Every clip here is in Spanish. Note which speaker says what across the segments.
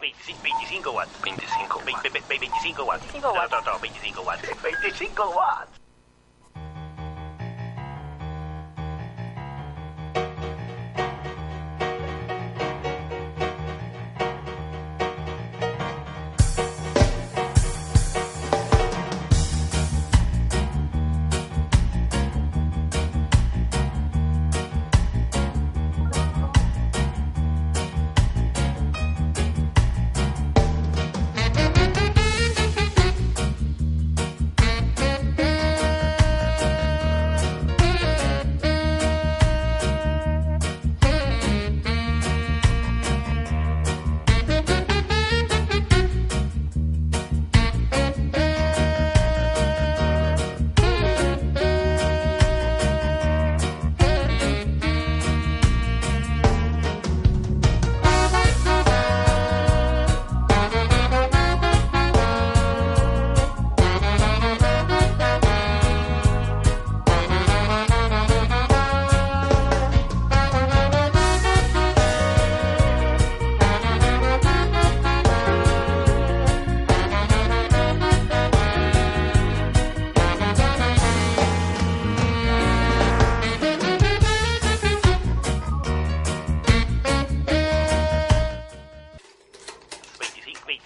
Speaker 1: 25, 25 watts.
Speaker 2: 25
Speaker 1: Ve- ve- ve- 25 watts.
Speaker 3: 25 watts.
Speaker 1: No, no, no, 25 watts. 25 watts.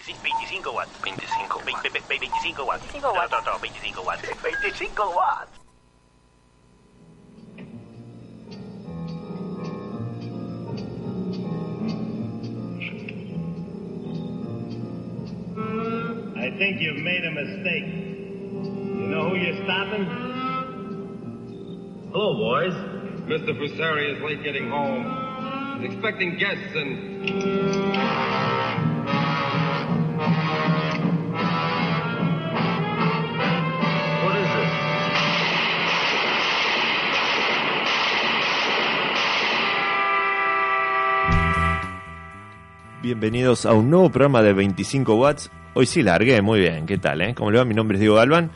Speaker 1: 25, 25 watts.
Speaker 2: 25
Speaker 1: Ve- ve- ve- 25 watts.
Speaker 3: 25
Speaker 1: No,
Speaker 3: watts.
Speaker 1: no, no, 25 watts. 25 watts.
Speaker 4: I think you've made a mistake. You know who you're stopping? Hello, boys.
Speaker 5: Mr. Fusari is late getting home. He's expecting guests and.
Speaker 6: Bienvenidos a un nuevo programa de 25 watts. Hoy sí largué, muy bien. ¿Qué tal? Eh? ¿Cómo le va? Mi nombre es Diego Galván.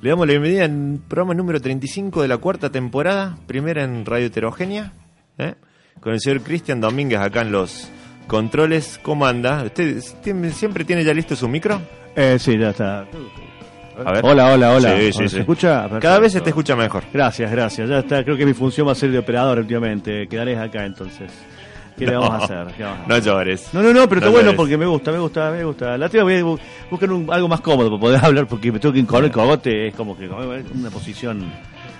Speaker 6: Le damos la bienvenida en programa número 35 de la cuarta temporada, primera en Radio Heterogénea, ¿eh? con el señor Cristian Domínguez acá en los controles. ¿Cómo anda? ¿Usted siempre tiene ya listo su micro?
Speaker 7: Eh, sí, ya está.
Speaker 6: A ver.
Speaker 7: Hola, hola, hola.
Speaker 6: Sí, sí,
Speaker 7: ¿Se
Speaker 6: sí.
Speaker 7: escucha?
Speaker 6: Cada vez se te escucha mejor.
Speaker 7: Gracias, gracias. Ya está. Creo que mi función va a ser de operador últimamente. Quedaré acá entonces. ¿Qué le
Speaker 6: No.
Speaker 7: vamos a hacer? ¿Qué vamos a
Speaker 6: No llores.
Speaker 7: No, no, no, pero está
Speaker 6: No
Speaker 7: bueno
Speaker 6: llores.
Speaker 7: porque me gusta, me gusta, me gusta. La tía voy a bu- buscar un- algo más cómodo para poder hablar porque me tengo que encoger el cogote. Es como que es una posición.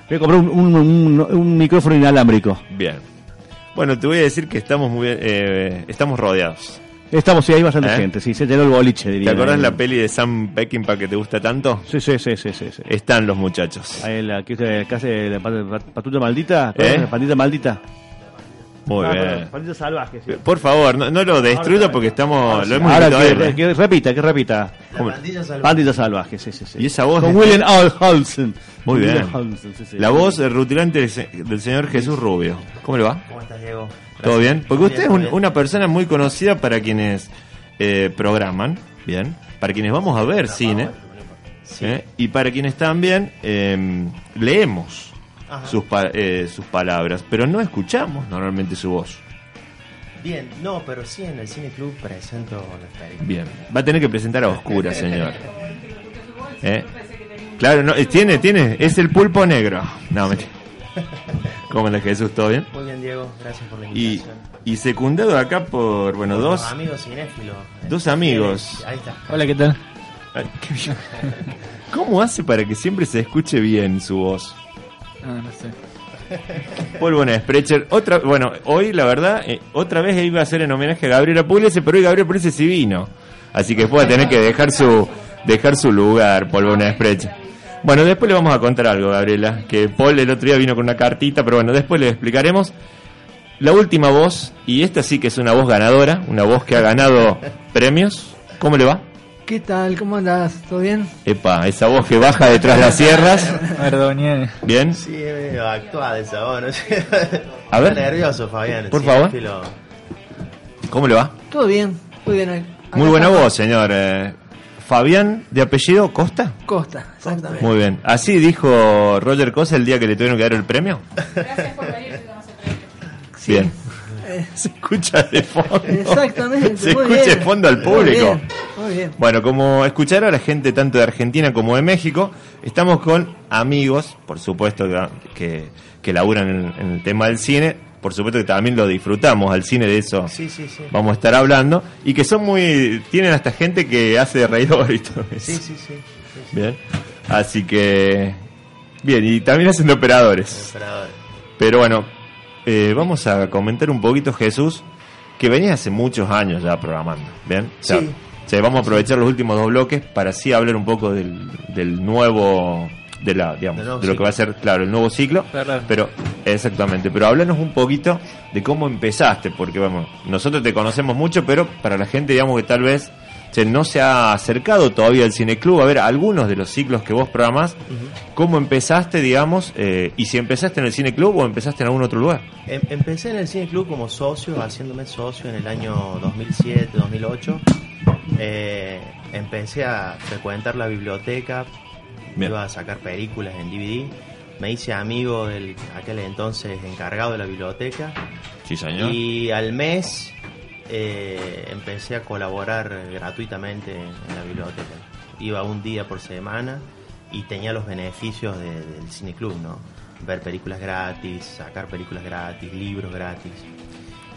Speaker 7: Voy a comprar un, un- un- un micrófono inalámbrico.
Speaker 6: Bien. Bueno, te voy a decir que estamos muy bien, eh, estamos rodeados.
Speaker 7: Estamos, sí, hay bastante
Speaker 6: ¿Eh?
Speaker 7: gente. Sí, se llenó el boliche, diría.
Speaker 6: ¿Te acordás
Speaker 7: Ahí.
Speaker 6: la peli de Sam Peckinpah que te gusta tanto?
Speaker 7: Sí, sí, sí, sí, sí. sí.
Speaker 6: Están los muchachos.
Speaker 7: Ahí la que hace la pat- pat- patrulla maldita,
Speaker 6: ¿Eh?
Speaker 7: la pandita maldita.
Speaker 6: Muy
Speaker 7: Ah,
Speaker 6: bien.
Speaker 7: salvaje, sí.
Speaker 6: Por favor, no, no lo destruya porque estamos. Lo hemos
Speaker 7: Ahora
Speaker 6: visto a
Speaker 7: que,
Speaker 6: él, ¿eh?
Speaker 7: que repita, que repita. Pandita salvaje, sí, sí, sí.
Speaker 6: Y esa voz
Speaker 7: Con
Speaker 6: es-
Speaker 7: William Al Hansen.
Speaker 6: Muy bien.
Speaker 7: Hansen, sí, sí.
Speaker 6: La voz rutilante del, se- del señor Jesús Rubio. ¿Cómo le va?
Speaker 8: ¿Cómo estás, Diego?
Speaker 6: ¿Todo bien? Porque usted es un- una persona muy conocida para quienes eh, programan, bien, para quienes vamos a ver cine, ¿eh? y para quienes también eh, leemos. Sus, pa- eh, sus palabras, pero no escuchamos normalmente su voz.
Speaker 8: Bien, no, pero sí en el Cine Club presento las películas.
Speaker 6: Bien, va a tener que presentar a oscura, señor. ¿Eh? Claro, no, eh, tiene, tiene, es el pulpo negro. No, mentira. ¿Cómo anda Jesús? ¿Todo bien?
Speaker 8: Muy bien, Diego, gracias por la invitación.
Speaker 6: y secundado acá por, bueno,
Speaker 8: Por
Speaker 6: dos...
Speaker 8: amigos cinéfilos.
Speaker 6: dos amigos.
Speaker 8: Ahí está.
Speaker 7: Hola, ¿qué tal?
Speaker 6: Ay, qué bien. ¿Cómo hace para que siempre se escuche bien su voz?
Speaker 9: Ah, no sé.
Speaker 6: Otra, bueno, hoy la verdad, eh, otra vez iba a ser en homenaje a Gabriela Pugliese, pero hoy Gabriela Pugliese sí vino. Así que después va a tener que dejar su, dejar su lugar, en Sprecher. Bueno, después le vamos a contar algo, Gabriela, que Paul el otro día vino con una cartita, pero bueno, después le explicaremos. La última voz, y esta sí que es una voz ganadora, una voz que ha ganado premios. ¿Cómo le va?
Speaker 9: ¿Qué tal? ¿Cómo andás? ¿Todo bien?
Speaker 6: Epa, esa voz que baja detrás de las sierras.
Speaker 9: Perdón,
Speaker 6: Bien.
Speaker 8: Sí, medio actuada esa voz, no.
Speaker 6: A ver.
Speaker 8: Está nervioso, Fabián.
Speaker 6: Por favor. ¿Cómo le va?
Speaker 9: Todo bien, muy bien. Acá
Speaker 6: Muy buena voz, señor. Eh, Fabián, de apellido Costa.
Speaker 9: Costa, exactamente.
Speaker 6: Muy bien. ¿Así dijo Roger Cosa el día que le tuvieron que dar el premio?
Speaker 9: Sí.
Speaker 6: Bien.
Speaker 9: Eh,
Speaker 6: Se escucha de fondo.
Speaker 9: Exactamente.
Speaker 6: Se
Speaker 9: muy
Speaker 6: escucha
Speaker 9: bien.
Speaker 6: de fondo al
Speaker 9: Muy
Speaker 6: público.
Speaker 9: Bien, Muy bien.
Speaker 6: Bueno, como escucharon a la gente tanto de Argentina como de México, estamos con amigos, por supuesto, que, que, laburan en, en el tema del cine, por supuesto que también lo disfrutamos al cine, de eso
Speaker 8: Sí, sí, sí.
Speaker 6: vamos a estar hablando, y que son muy, tienen hasta gente que hace de reidor y todo eso.
Speaker 8: Sí, sí, sí. sí, sí.
Speaker 6: Bien, así que, bien, y también hacen de operadores.
Speaker 8: Operadores.
Speaker 6: Pero bueno, eh, vamos a comentar un poquito, Jesús, que venía hace muchos años ya programando. ¿Bien? O sea,
Speaker 8: Sí.
Speaker 6: O sea, vamos a aprovechar los últimos dos bloques para así hablar un poco del, del nuevo. De, la, digamos,
Speaker 8: Del nuevo
Speaker 6: de lo que va a ser, claro, el nuevo ciclo. Pero, exactamente. Pero háblanos un poquito de cómo empezaste, porque vamos, nosotros te conocemos mucho, pero para la gente, digamos, que tal vez no se ha acercado todavía al cineclub, a ver algunos de los ciclos que vos programás, ¿cómo empezaste, digamos, eh, y si empezaste en el cineclub o empezaste en algún otro lugar?
Speaker 8: Em- Empecé en el Cine Club como socio, haciéndome socio en el año 2007, 2008. Eh, empecé a frecuentar la biblioteca,
Speaker 6: Bien.
Speaker 8: iba a sacar películas en DVD. Me hice amigo del aquel entonces encargado de la biblioteca
Speaker 6: Sí, señor.
Speaker 8: y al mes eh, empecé a colaborar gratuitamente en la biblioteca. Iba un día por semana y tenía los beneficios de- del Cine Club, ¿no? Ver películas gratis, sacar películas gratis, libros gratis.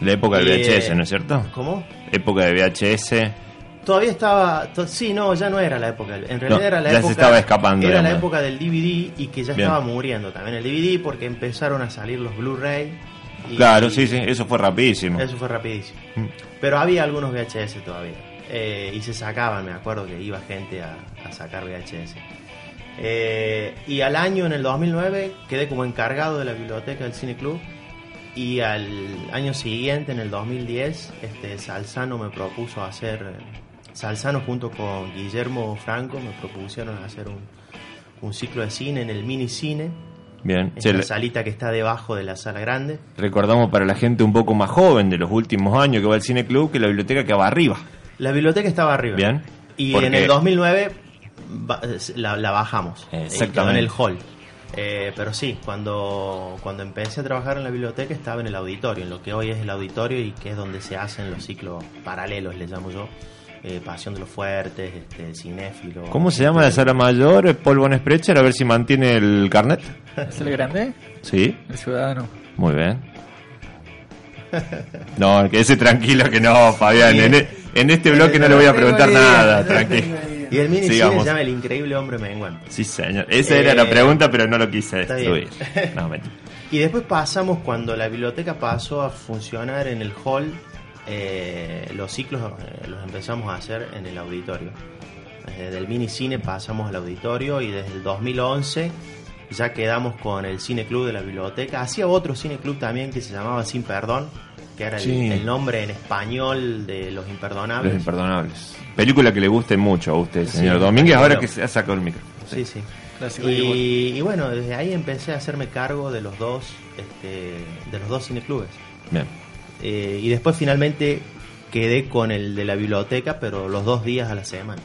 Speaker 6: La época del
Speaker 8: Y, eh,
Speaker 6: VHS, ¿no es cierto?
Speaker 8: ¿Cómo?
Speaker 6: Época de VHS.
Speaker 8: Todavía estaba, to- sí, no, ya no era la época. En realidad
Speaker 6: No,
Speaker 8: era la
Speaker 6: ya se
Speaker 8: época.
Speaker 6: estaba escapando,
Speaker 8: Era la época del DVD y que ya
Speaker 6: Bien.
Speaker 8: estaba muriendo también el DVD porque empezaron a salir los Blu-ray.
Speaker 6: Claro,
Speaker 8: y
Speaker 6: sí, sí, eso fue rapidísimo.
Speaker 8: Eso fue rapidísimo.
Speaker 6: Mm.
Speaker 8: Pero había algunos VHS todavía. Eh, y se sacaban, me acuerdo que iba gente a, a sacar VHS. Eh, y al año, en el 2009, quedé como encargado de la biblioteca del Cine Club. Y al año siguiente, en el 2010, este, Salzano me propuso hacer. Salzano junto con Guillermo Franco me propusieron hacer un, un ciclo de cine en el mini cine.
Speaker 6: Bien.
Speaker 8: En
Speaker 6: Che,
Speaker 8: la salita que está debajo de la sala grande.
Speaker 6: recordamos para la gente un poco más joven de los últimos años que va al cineclub que la biblioteca quedaba arriba.
Speaker 8: La biblioteca estaba arriba.
Speaker 6: Bien.
Speaker 8: Y en el 2009 ba- la, la bajamos.
Speaker 6: Exactamente.
Speaker 8: En el hall. Eh, pero sí, cuando, cuando empecé a trabajar en la biblioteca estaba en el auditorio, en lo que hoy es el auditorio y que es donde se hacen los ciclos paralelos, le llamo yo. Eh, Pasión de los Fuertes, este, Cinéfilo.
Speaker 6: ¿Cómo se llama la sala mayor? Paul Von Sprecher, a ver si mantiene el carnet.
Speaker 9: ¿Es el grande?
Speaker 6: Sí,
Speaker 9: El ciudadano.
Speaker 6: muy bien. No, quédese tranquilo que no, Fabián. En, e- en este bloque no le voy a preguntar nada, tranquilo.
Speaker 8: Y el mini cine
Speaker 6: Sigamos.
Speaker 8: se llama El Increíble Hombre Menguante.
Speaker 6: Sí, señor. Esa era la
Speaker 8: Eh,
Speaker 6: pregunta, pero no lo quise destruir. No.
Speaker 8: Y después pasamos cuando la biblioteca pasó a funcionar en el hall, eh, los ciclos eh, los empezamos a hacer en el auditorio. Desde el mini cine pasamos al auditorio y desde el 2011 ya quedamos con el cine club de la biblioteca. Hacía otro cine club también que se llamaba Sin Perdón, que era el,
Speaker 6: Sí.
Speaker 8: el nombre en español de Los Imperdonables.
Speaker 6: Los imperdonables. Película que le guste mucho a usted,
Speaker 8: Sí,
Speaker 6: señor Domínguez, ahora que se ha sacado el micrófono.
Speaker 8: Sí, sí. Y bueno, desde ahí empecé a hacerme cargo de los dos, este, de los dos cineclubes.
Speaker 6: Bien.
Speaker 8: Eh, y después finalmente quedé con el de la biblioteca, pero los dos días a la semana.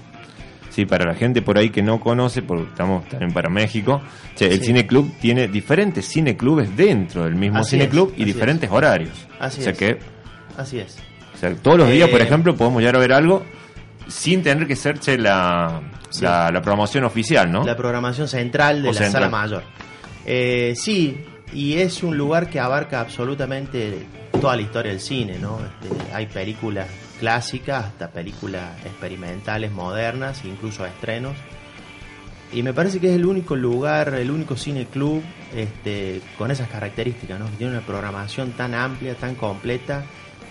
Speaker 6: Sí, para la gente por ahí que no conoce, porque estamos también para México, che, el
Speaker 8: Sí.
Speaker 6: cineclub tiene diferentes cineclubes dentro del mismo
Speaker 8: Así
Speaker 6: cineclub
Speaker 8: es,
Speaker 6: y diferentes horarios.
Speaker 8: Así
Speaker 6: o sea
Speaker 8: es.
Speaker 6: que
Speaker 8: Así es.
Speaker 6: o sea, todos los días, por
Speaker 8: Eh,
Speaker 6: ejemplo, podemos llegar a ver algo sin tener que ser che, la,
Speaker 8: Sí.
Speaker 6: la, la promoción oficial, ¿no?
Speaker 8: La programación central de
Speaker 6: O
Speaker 8: la
Speaker 6: central.
Speaker 8: sala mayor. Eh, sí, y es un lugar que abarca absolutamente toda la historia del cine, ¿no? Este, hay películas clásicas hasta películas experimentales, modernas, incluso estrenos. Y me parece que es el único lugar, el único cine club este, con esas características, ¿no? Que tiene una programación tan amplia, tan completa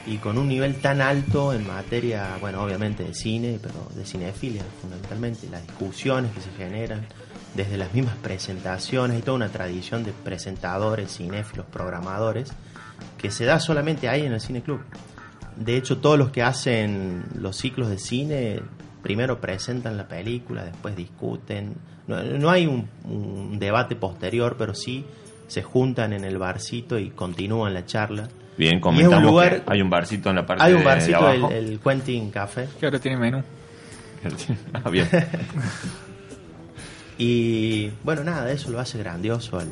Speaker 8: y con un nivel tan alto en materia, bueno, obviamente de cine, pero de cinefilia fundamentalmente, las discusiones que se generan, desde las mismas presentaciones, hay toda una tradición de presentadores, cinéfilos, programadores, que se da solamente ahí en el Cine Club. De hecho, todos los que hacen los ciclos de cine primero presentan la película, después discuten. No, no hay un, un debate posterior, pero sí se juntan en el barcito y continúan la charla.
Speaker 6: Bien, comentamos
Speaker 8: un lugar-
Speaker 6: que hay un barcito en la parte
Speaker 8: Hay un
Speaker 6: de
Speaker 8: barcito, el,
Speaker 6: abajo.
Speaker 8: el Quentin Café.
Speaker 9: Que ahora tiene menú.
Speaker 6: Ah, bien.
Speaker 8: Y bueno, nada, eso lo hace grandioso al,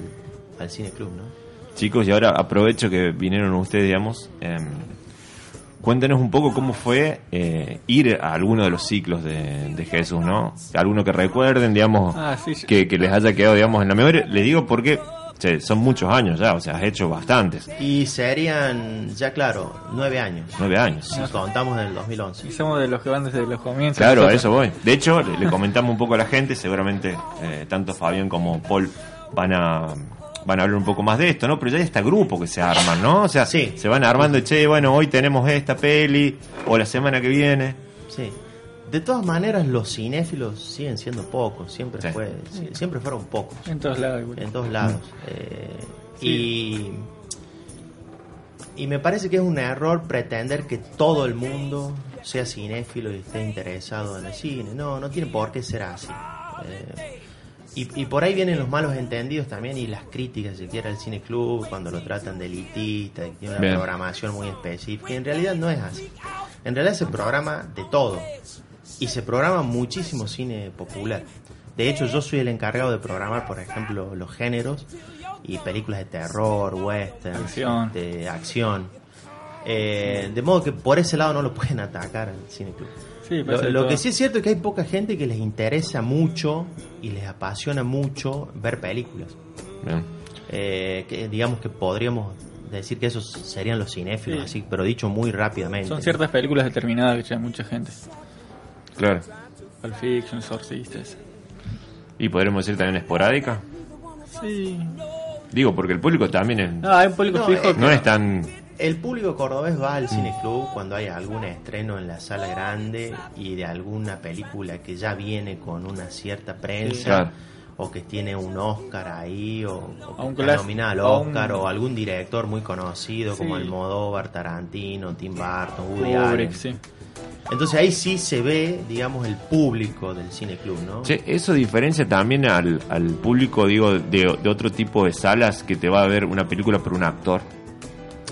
Speaker 8: al Cine Club, ¿no?
Speaker 6: Chicos, y ahora aprovecho que vinieron ustedes, digamos. em, cuéntenos un poco cómo fue eh, ir a alguno de los ciclos de, de Jesús, ¿no? Alguno que recuerden, digamos,
Speaker 9: Ah, sí, sí.
Speaker 6: que, que les haya quedado, digamos, en la memoria. Le digo porque che, son muchos años ya, o sea, has hecho bastantes.
Speaker 8: Y serían, ya claro, nueve años.
Speaker 6: Nueve años.
Speaker 8: Si contamos en el 2011.
Speaker 9: Y somos de los que van desde los comienzos.
Speaker 6: Claro, a eso voy. De hecho, le, le comentamos un poco a la gente, seguramente eh, tanto Fabián como Paul van a van a hablar un poco más de esto, ¿no? Pero ya hay este grupo que se arman, ¿no? O sea,
Speaker 8: Sí.
Speaker 6: se van armando, che, bueno, hoy tenemos esta peli, o la semana que viene.
Speaker 8: Sí. De todas maneras, los cinéfilos siguen siendo pocos. Siempre
Speaker 6: Sí.
Speaker 8: fue, siempre fueron pocos.
Speaker 9: En todos lados. igual.
Speaker 8: En todos lados. Eh, y, y me parece que es un error pretender que todo el mundo sea cinéfilo y esté interesado en el cine. No, no tiene por qué ser así. Eh, y, y por ahí vienen los malos entendidos también y las críticas, si quiera, al cine club, cuando lo tratan de elitista, de una
Speaker 6: Bien.
Speaker 8: programación muy específica. En realidad no es así. En realidad se programa de todo. Y se programa muchísimo cine popular. De hecho, yo soy el encargado de programar, por ejemplo, los géneros y películas de terror, western,
Speaker 9: Acción.
Speaker 8: de acción. Eh, de modo que por ese lado no lo pueden atacar al cine club.
Speaker 9: Sí,
Speaker 8: Lo, que sí es cierto es que hay poca gente que les interesa mucho y les apasiona mucho ver películas.
Speaker 6: Bien.
Speaker 8: Eh, que digamos que podríamos decir que esos serían los cinéfilos,
Speaker 9: Sí.
Speaker 8: así, pero dicho muy rápidamente.
Speaker 9: Son ciertas películas determinadas que llevan mucha gente.
Speaker 6: Claro.
Speaker 9: Pulp Fiction, Exorcistas.
Speaker 6: Y podremos decir también esporádica.
Speaker 9: Sí.
Speaker 6: Digo, porque el público también es-
Speaker 9: No, hay un público
Speaker 8: No,
Speaker 9: fijo.
Speaker 8: eh,
Speaker 6: no es tan...
Speaker 8: El público cordobés va al cine club cuando hay algún estreno en la sala grande y de alguna película que ya viene con una cierta prensa
Speaker 6: Claro.
Speaker 8: o que tiene un Oscar ahí o, o que
Speaker 9: A un
Speaker 8: está
Speaker 9: clas-
Speaker 8: nominada al
Speaker 9: un-
Speaker 8: Oscar o algún director muy conocido como
Speaker 9: Sí.
Speaker 8: Almodóvar, Tarantino, Tim Burton, Woody Allen.
Speaker 9: Sí.
Speaker 8: Entonces ahí sí se ve, digamos, el público del cine club, ¿no?
Speaker 6: Che, eso diferencia también al, al público, digo, de, de otro tipo de salas que te va a ver una película por un actor.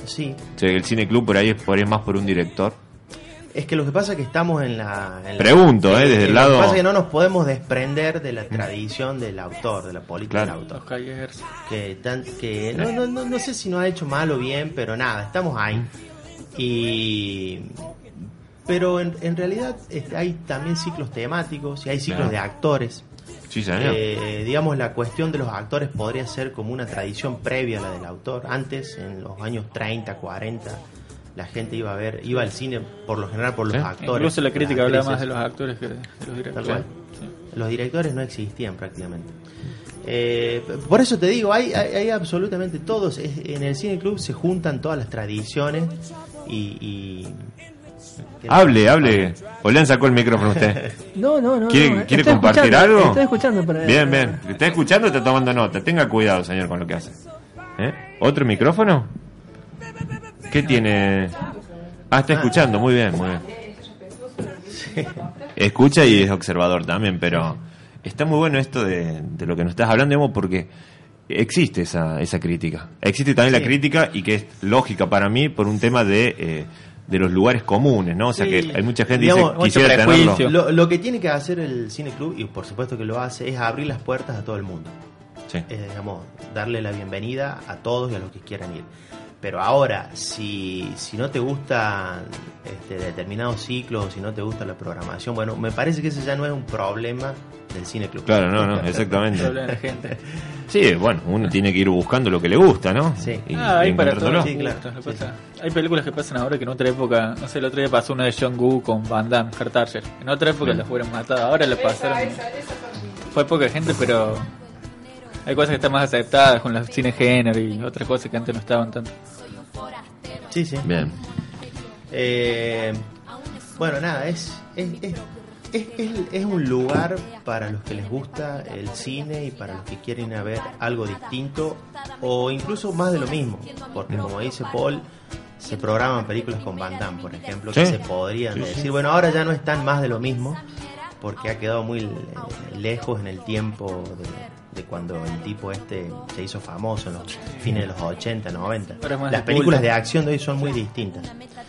Speaker 8: Sí.
Speaker 6: El cine club por ahí es, por ahí es más por un director.
Speaker 8: Es que lo que pasa es que estamos en la... en la-
Speaker 6: Pregunto, ¿eh? Desde el
Speaker 8: Lo
Speaker 6: lado-
Speaker 8: que pasa es que no nos podemos desprender de la tradición del autor, de la política
Speaker 6: Claro.
Speaker 8: del autor.
Speaker 9: Los Callers.
Speaker 8: que, tan- que no, no, no, no sé si nos ha hecho mal o bien, pero nada, estamos ahí. Y pero en, en realidad este, hay también ciclos temáticos y hay ciclos
Speaker 6: Claro.
Speaker 8: de actores.
Speaker 6: Sí, señor.
Speaker 8: Eh, digamos, la cuestión de los actores podría ser como una tradición previa a la del autor. Antes, en los años 30, 40, la gente iba a ver, iba al cine por lo general por los
Speaker 6: Sí.
Speaker 8: actores.
Speaker 9: Incluso la crítica hablaba más de los actores que de los
Speaker 8: Tal
Speaker 9: directores.
Speaker 8: cual.
Speaker 9: Sí.
Speaker 8: Los directores no existían prácticamente. Eh, por eso te digo, hay, hay, hay absolutamente todos. En el cine club se juntan todas las tradiciones y. y-
Speaker 6: Hable, hable. O le han sacado el micrófono a usted.
Speaker 2: No, no, no.
Speaker 6: ¿Quiere,
Speaker 2: no.
Speaker 6: quiere
Speaker 2: Estoy
Speaker 6: compartir algo?
Speaker 2: Estoy escuchando. Para,
Speaker 6: Bien, bien. ¿Está escuchando o está tomando nota? Tenga cuidado, señor, con lo que hace. ¿Eh? ¿Otro micrófono? ¿Qué tiene? Ah, está escuchando. Muy bien, muy bien. Escucha y es observador también, pero está muy bueno esto de, de lo que nos estás hablando, digamos, porque existe esa, esa crítica. Existe también la crítica y que es lógica para mí por un tema de, eh, de los lugares comunes, ¿no? O sea,
Speaker 8: Sí.
Speaker 6: que hay mucha gente que dice, quisiera tenerlo.
Speaker 8: Lo, lo que tiene que hacer el cine club, y por supuesto que lo hace, es abrir las puertas a todo el mundo.
Speaker 6: Sí.
Speaker 8: Es, digamos, darle la bienvenida a todos y a los que quieran ir. Pero ahora, si, si no te gustan este, determinados ciclos, o si no te gusta la programación, bueno, me parece que ese ya no es un problema del cine club.
Speaker 6: Claro, no, no,
Speaker 9: Que
Speaker 6: exactamente. Sí, bueno, uno tiene que ir buscando lo que le gusta, ¿no?
Speaker 8: Sí.
Speaker 6: Y,
Speaker 9: Ah, hay para
Speaker 8: Sí, claro. Sí,
Speaker 9: Hay películas que pasan ahora que en otra época, no sé, el otro día pasó una de John Woo con Van Damme, Kurt Archer. En otra época las fueron matadas, ahora la pasaron. Fue poca gente, pero hay cosas que están más aceptadas con los cine género y otras cosas que antes no estaban tanto.
Speaker 8: Sí, sí.
Speaker 6: Bien.
Speaker 8: Eh, bueno, nada, es, es, es, es, es- es un lugar para los que les gusta el cine y para los que quieren ir a ver algo distinto o incluso más de lo mismo. Porque como dice Paul, se programan películas con Van Damme, por ejemplo, que se podrían
Speaker 6: Sí, sí.
Speaker 8: decir, bueno, ahora ya no están más de lo mismo porque ha quedado muy lejos en el tiempo de, de cuando el tipo este se hizo famoso en los fines de los 80, 90.
Speaker 9: Ahora es más
Speaker 8: Las películas de acción de hoy son muy distintas.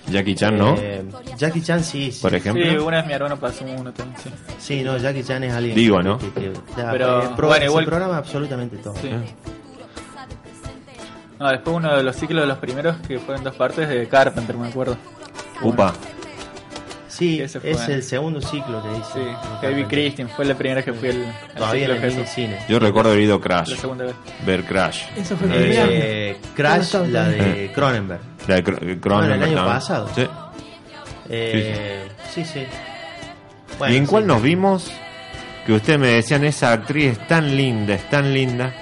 Speaker 6: Jackie Chan, ¿no?
Speaker 8: Eh, Jackie Chan sí, sí.
Speaker 6: Por ejemplo.
Speaker 9: Sí, una vez mi hermano pasó uno también, sí.
Speaker 8: Sí, no, Jackie Chan es alguien
Speaker 6: Digo, ¿no?
Speaker 8: que- que- ya,
Speaker 9: Pero,
Speaker 8: eh, pro-
Speaker 9: bueno,
Speaker 8: se
Speaker 9: igual-
Speaker 8: programa absolutamente todo.
Speaker 9: Sí. No, después uno de los ciclos de los primeros que fueron dos partes de Carpenter, me acuerdo.
Speaker 6: Upa.
Speaker 8: Sí,
Speaker 9: Ese fue.
Speaker 8: es el segundo ciclo que hice.
Speaker 9: Sí,
Speaker 8: Lo
Speaker 9: que vi
Speaker 8: Carpenter.
Speaker 9: Christian, fue la primera que fui al, al
Speaker 8: Todavía
Speaker 9: ciclo
Speaker 8: en
Speaker 9: de
Speaker 8: el cine.
Speaker 6: Yo recuerdo haber ido Crash.
Speaker 9: La segunda vez.
Speaker 6: Ver Crash.
Speaker 2: Esa fue la primera.
Speaker 8: Eh, Crash,
Speaker 2: ¿Cómo está?
Speaker 8: la de Cronenberg.
Speaker 6: La de Cro-
Speaker 8: Bueno, el
Speaker 6: Cronenberg
Speaker 8: año pasado.
Speaker 6: Sí.
Speaker 8: Eh, sí, sí. Bueno,
Speaker 6: ¿Y en
Speaker 8: sí.
Speaker 6: cuál nos vimos? Que ustedes me decían, esa actriz es tan linda, es tan linda.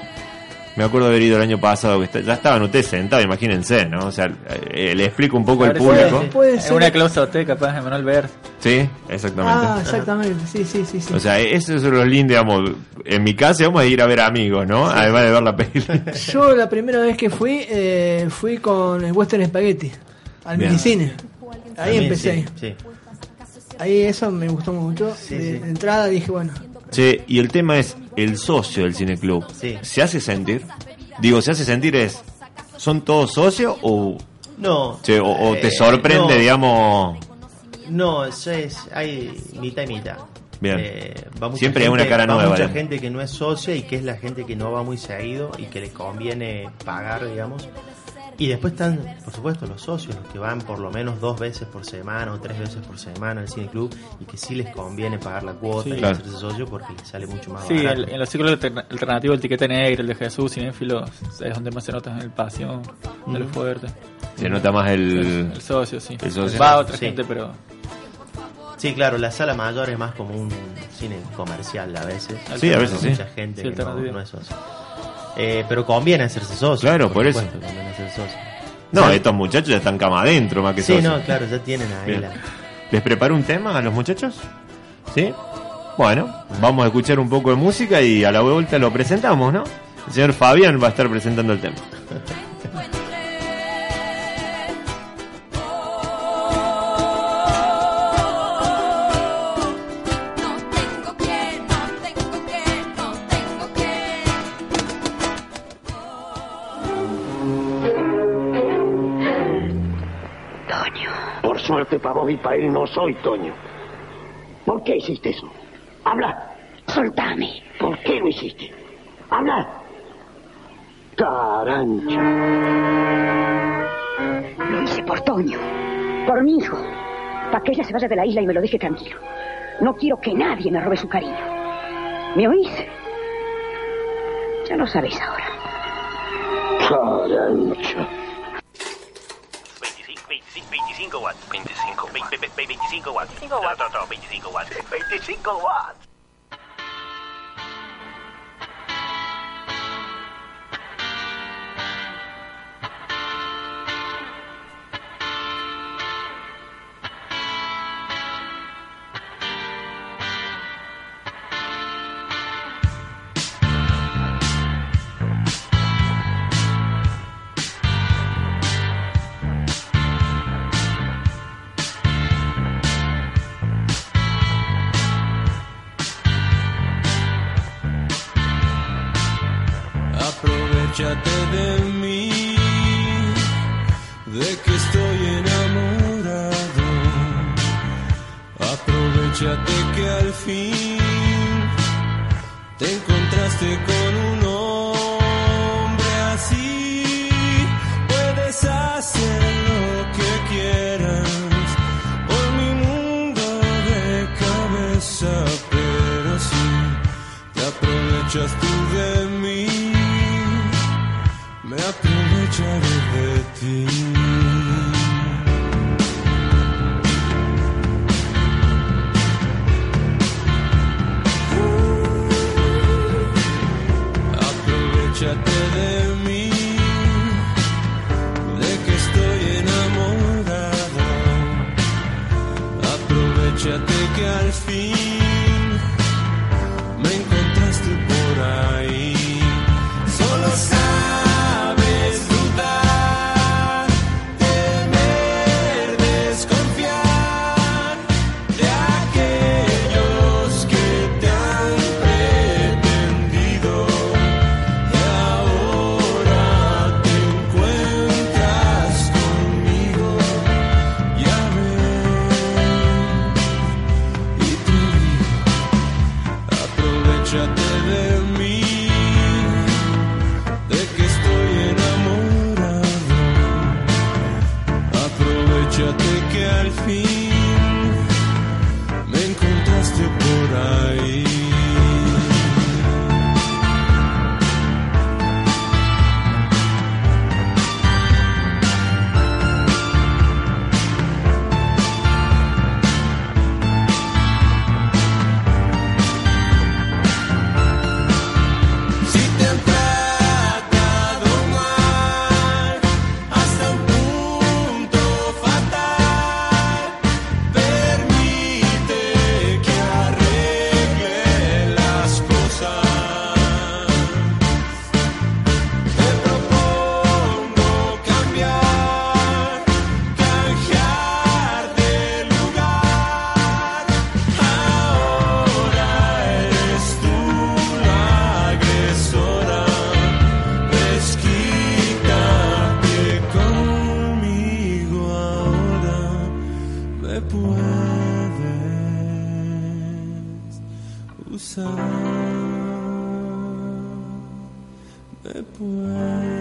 Speaker 6: Me acuerdo de haber ido el año pasado, que está- ya estaban ustedes sentados, imagínense, ¿no? O sea, eh, le explico un poco al público.
Speaker 2: Puede
Speaker 9: Es
Speaker 2: ser.
Speaker 9: una closet, capaz, de Manuel Ver.
Speaker 6: Sí, exactamente.
Speaker 2: Ah, exactamente. Sí, sí, sí. sí.
Speaker 6: O sea, eso es lo lindo, digamos. En mi casa vamos a ir a ver amigos, ¿no? Además de ver la película.
Speaker 2: Yo la primera vez que fui, eh, fui con el Western Spaghetti, al
Speaker 6: Bien.
Speaker 2: minicine. Ahí
Speaker 8: También,
Speaker 2: empecé.
Speaker 8: Sí, sí.
Speaker 2: Ahí eso me gustó mucho.
Speaker 8: Sí,
Speaker 2: de,
Speaker 8: sí.
Speaker 2: entrada dije, bueno,
Speaker 6: Che, y el tema es el socio del cineclub.
Speaker 8: Sí.
Speaker 6: ¿Se hace sentir? Digo, ¿se hace sentir es... ¿Son todos socios o,
Speaker 8: No.
Speaker 6: che, o, o te
Speaker 8: eh,
Speaker 6: sorprende,
Speaker 8: no.
Speaker 6: digamos...
Speaker 8: No, es, es- hay mitad y mitad.
Speaker 6: Bien.
Speaker 8: Eh, va mucha
Speaker 6: Siempre hay una cara
Speaker 8: va
Speaker 6: nueva,
Speaker 8: mucha
Speaker 6: digamos.
Speaker 8: gente que no es socia y que es la gente que no va muy seguido y que le conviene pagar, digamos. Y después están, por supuesto, los socios, los que van por lo menos dos veces por semana o tres veces por semana al cine club y que sí les conviene pagar la cuota
Speaker 9: Sí.
Speaker 8: y
Speaker 6: Claro.
Speaker 8: hacerse socio porque les sale mucho más
Speaker 9: Sí,
Speaker 8: barato.
Speaker 9: el- en los ciclos alterna- alternativos, el tiquete negro, el de Jesús, Cinéfilo, es donde más se nota el pasión de lo fuerte.
Speaker 6: Se nota más el...
Speaker 9: El socio, sí.
Speaker 6: El socio.
Speaker 9: Va otra
Speaker 8: Sí.
Speaker 9: gente, pero
Speaker 8: Sí, claro, la sala mayor es más como un cine comercial a veces.
Speaker 6: Sí, a veces sí.
Speaker 8: Mucha gente
Speaker 9: Sí,
Speaker 8: que no es socio. Eh, pero conviene hacerse socio.
Speaker 6: Claro, por eso.
Speaker 8: supuesto, conviene hacerse socio.
Speaker 6: No, estos muchachos ya están cama adentro más que
Speaker 8: Sí,
Speaker 6: socios.
Speaker 8: no, claro, ya tienen ahí la...
Speaker 6: ¿Les preparo un tema a los muchachos? ¿Sí? Bueno, vamos a escuchar un poco de música y a la vuelta lo presentamos, ¿no? El señor Fabián va a estar presentando el tema.
Speaker 1: Para vos y para él no soy Toño. ¿Por qué hiciste eso? Habla.
Speaker 3: Soltame.
Speaker 1: ¿Por qué lo hiciste? Habla. Carancha.
Speaker 3: Lo hice por Toño. Por mi hijo. Para que ella se vaya de la isla y me lo deje tranquilo. No quiero que nadie me robe su cariño. ¿Me oís? Ya lo sabéis ahora.
Speaker 1: Carancha.
Speaker 10: 25 watts. 25. 20, 20, 25 watts. 25 watts. No, no, no, 25 watts.
Speaker 1: 25 watts.
Speaker 11: Usar. Me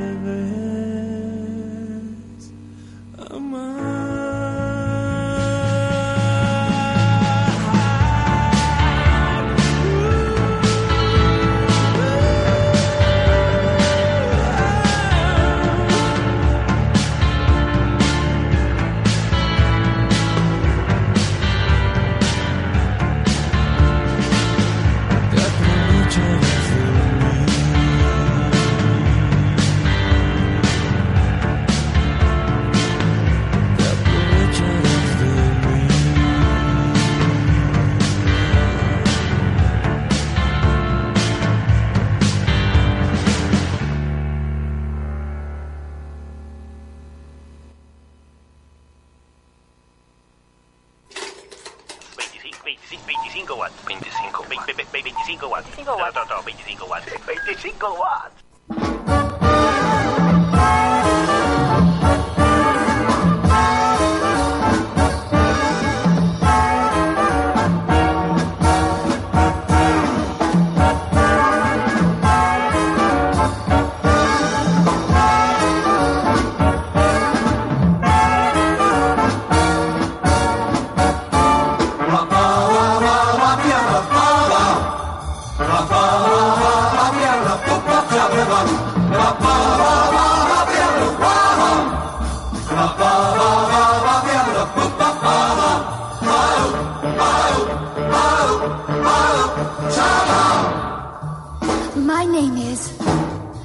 Speaker 12: My name is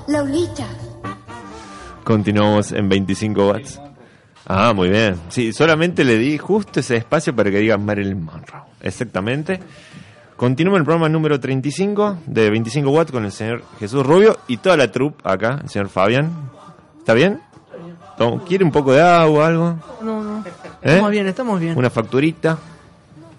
Speaker 12: Lolita.
Speaker 6: Continuamos en 25 watts. Ah, muy bien. Sí, solamente le di justo ese espacio para que diga Marilyn Monroe. Exactamente. Continúa el programa número 35 de 25 watts con el señor Jesús Rubio y toda la troupe acá, el señor Fabián. ¿Está bien? ¿Quiere un poco de agua o algo?
Speaker 2: No, no.
Speaker 6: ¿Eh?
Speaker 2: Estamos bien, estamos bien.
Speaker 6: ¿Una facturita?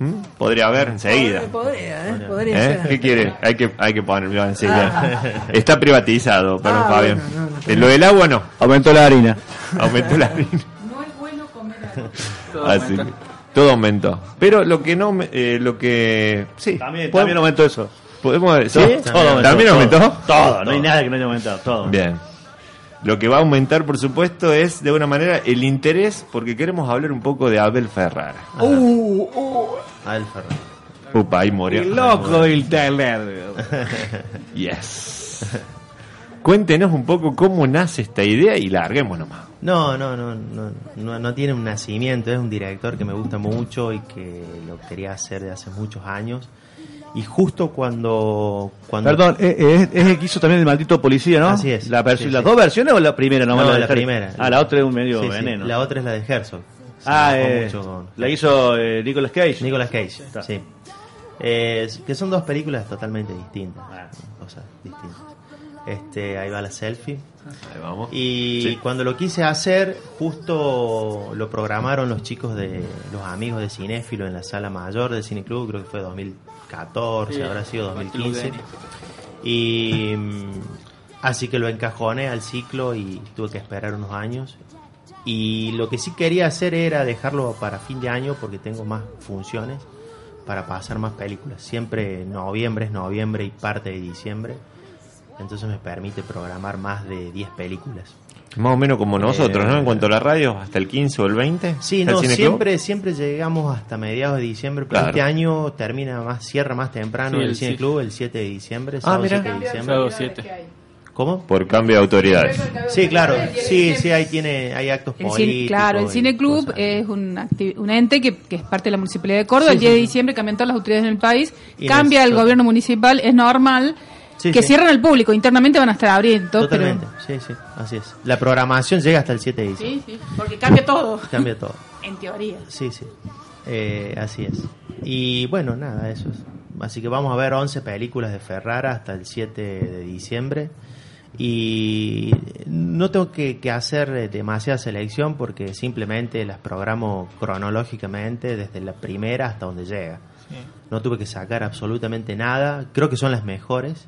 Speaker 6: ¿Mm? Podría haber enseguida.
Speaker 2: Podría, ¿eh? Podría
Speaker 6: ¿Eh?
Speaker 2: ser.
Speaker 6: ¿Qué quiere? Hay que, hay que ponerlo enseguida.
Speaker 2: Ah.
Speaker 6: Está privatizado, perdón,
Speaker 2: Ah,
Speaker 6: Fabián.
Speaker 2: bueno, no, no,
Speaker 6: Eh, Lo del agua no.
Speaker 7: Aumentó la harina.
Speaker 6: Aumentó la harina.
Speaker 13: No es bueno comer algo.
Speaker 9: Todo
Speaker 6: Así todo aumentó. Pero lo que no, me- eh, lo que sí,
Speaker 7: También,
Speaker 6: podemos-
Speaker 7: también aumentó eso.
Speaker 6: podemos, ¿sí?
Speaker 7: Todo aumentó,
Speaker 6: también
Speaker 7: todo.
Speaker 6: aumentó.
Speaker 7: Todo, no hay nada que no haya aumentado. Todo.
Speaker 6: Bien. Lo que va a aumentar, por supuesto, es de una manera el interés, porque queremos hablar un poco de Abel Ferrara.
Speaker 2: Uh, uh.
Speaker 8: Alfa.
Speaker 6: Upa, ahí murió.
Speaker 7: El loco del Taylor.
Speaker 6: Yes. Cuéntenos un poco cómo nace esta idea y larguemos nomás.
Speaker 8: No, no, no, no, no, no tiene un nacimiento, es un director que me gusta mucho y que lo quería hacer de hace muchos años. Y justo cuando... cuando
Speaker 7: Perdón, eh, eh, es, el que hizo también el maldito policía, ¿no?
Speaker 8: Así es.
Speaker 7: La
Speaker 8: Sí,
Speaker 7: ¿Las
Speaker 8: sí.
Speaker 7: dos versiones o la primera
Speaker 8: No,
Speaker 7: nomás?
Speaker 8: la, primera.
Speaker 7: Ah, la otra es un medio
Speaker 8: Sí,
Speaker 7: veneno.
Speaker 8: La otra es la de Herzog.
Speaker 7: Ah, eh,
Speaker 8: con-
Speaker 7: la hizo eh, Nicolas Cage.
Speaker 8: Nicolas Cage, sí. Eh, que son dos películas totalmente distintas.
Speaker 7: Ah.
Speaker 8: Cosas distintas. Este, ahí va la selfie.
Speaker 6: Ahí vamos.
Speaker 8: Y
Speaker 6: Sí.
Speaker 8: cuando lo quise hacer, justo lo programaron los chicos de los amigos de Cinéfilo en la sala mayor del Cine Club, creo que fue 2014,
Speaker 9: Sí,
Speaker 8: habrá sido
Speaker 9: con
Speaker 8: 2015.
Speaker 9: Tuludeni.
Speaker 8: Y mm, así que lo encajoné al ciclo y tuve que esperar unos años. Y lo que sí quería hacer era dejarlo para fin de año porque tengo más funciones para pasar más películas. Siempre noviembre es noviembre y parte de diciembre. Entonces me permite programar más de 10 películas.
Speaker 6: Más o menos como nosotros, ¿no? En cuanto a la radio, hasta el 15 o el 20.
Speaker 8: Sí,
Speaker 6: ¿Está el
Speaker 8: no,
Speaker 6: Cine Club?
Speaker 8: siempre, siempre llegamos hasta mediados de diciembre, pero
Speaker 6: Claro.
Speaker 8: este año termina más, cierra más temprano
Speaker 9: Sí,
Speaker 8: el
Speaker 9: el
Speaker 8: Cine
Speaker 9: sí.
Speaker 8: Club el 7 de diciembre,
Speaker 6: Ah,
Speaker 8: sábado
Speaker 6: mira.
Speaker 8: 7 de diciembre.
Speaker 9: Sábado 7.
Speaker 8: ¿Cómo?
Speaker 6: Por cambio de autoridades.
Speaker 8: Sí, claro, sí, sí, ahí tiene, hay actos
Speaker 14: El cine,
Speaker 8: políticos.
Speaker 14: claro, el Cine Club es un, un ente que, que es parte de la Municipalidad de Córdoba.
Speaker 8: Sí,
Speaker 14: el 10 de diciembre cambian todas las autoridades en el país,
Speaker 8: Y
Speaker 14: cambia el gobierno municipal, es normal
Speaker 8: Sí,
Speaker 14: que
Speaker 8: sí.
Speaker 14: cierran al público. Internamente van a estar abriendo,
Speaker 8: Totalmente, sí, sí, así es. La programación llega hasta el 7 de diciembre.
Speaker 14: Sí, sí, porque cambia todo,
Speaker 8: Cambia todo.
Speaker 14: en teoría.
Speaker 8: Sí, sí. Eh, así es. Y bueno, nada, eso es. Así que vamos a ver 11 películas de Ferrara hasta el 7 de diciembre. Y no tengo que, que hacer eh, demasiada selección porque simplemente las programo cronológicamente desde la primera hasta donde llega. No tuve que sacar absolutamente nada. Creo que son las mejores.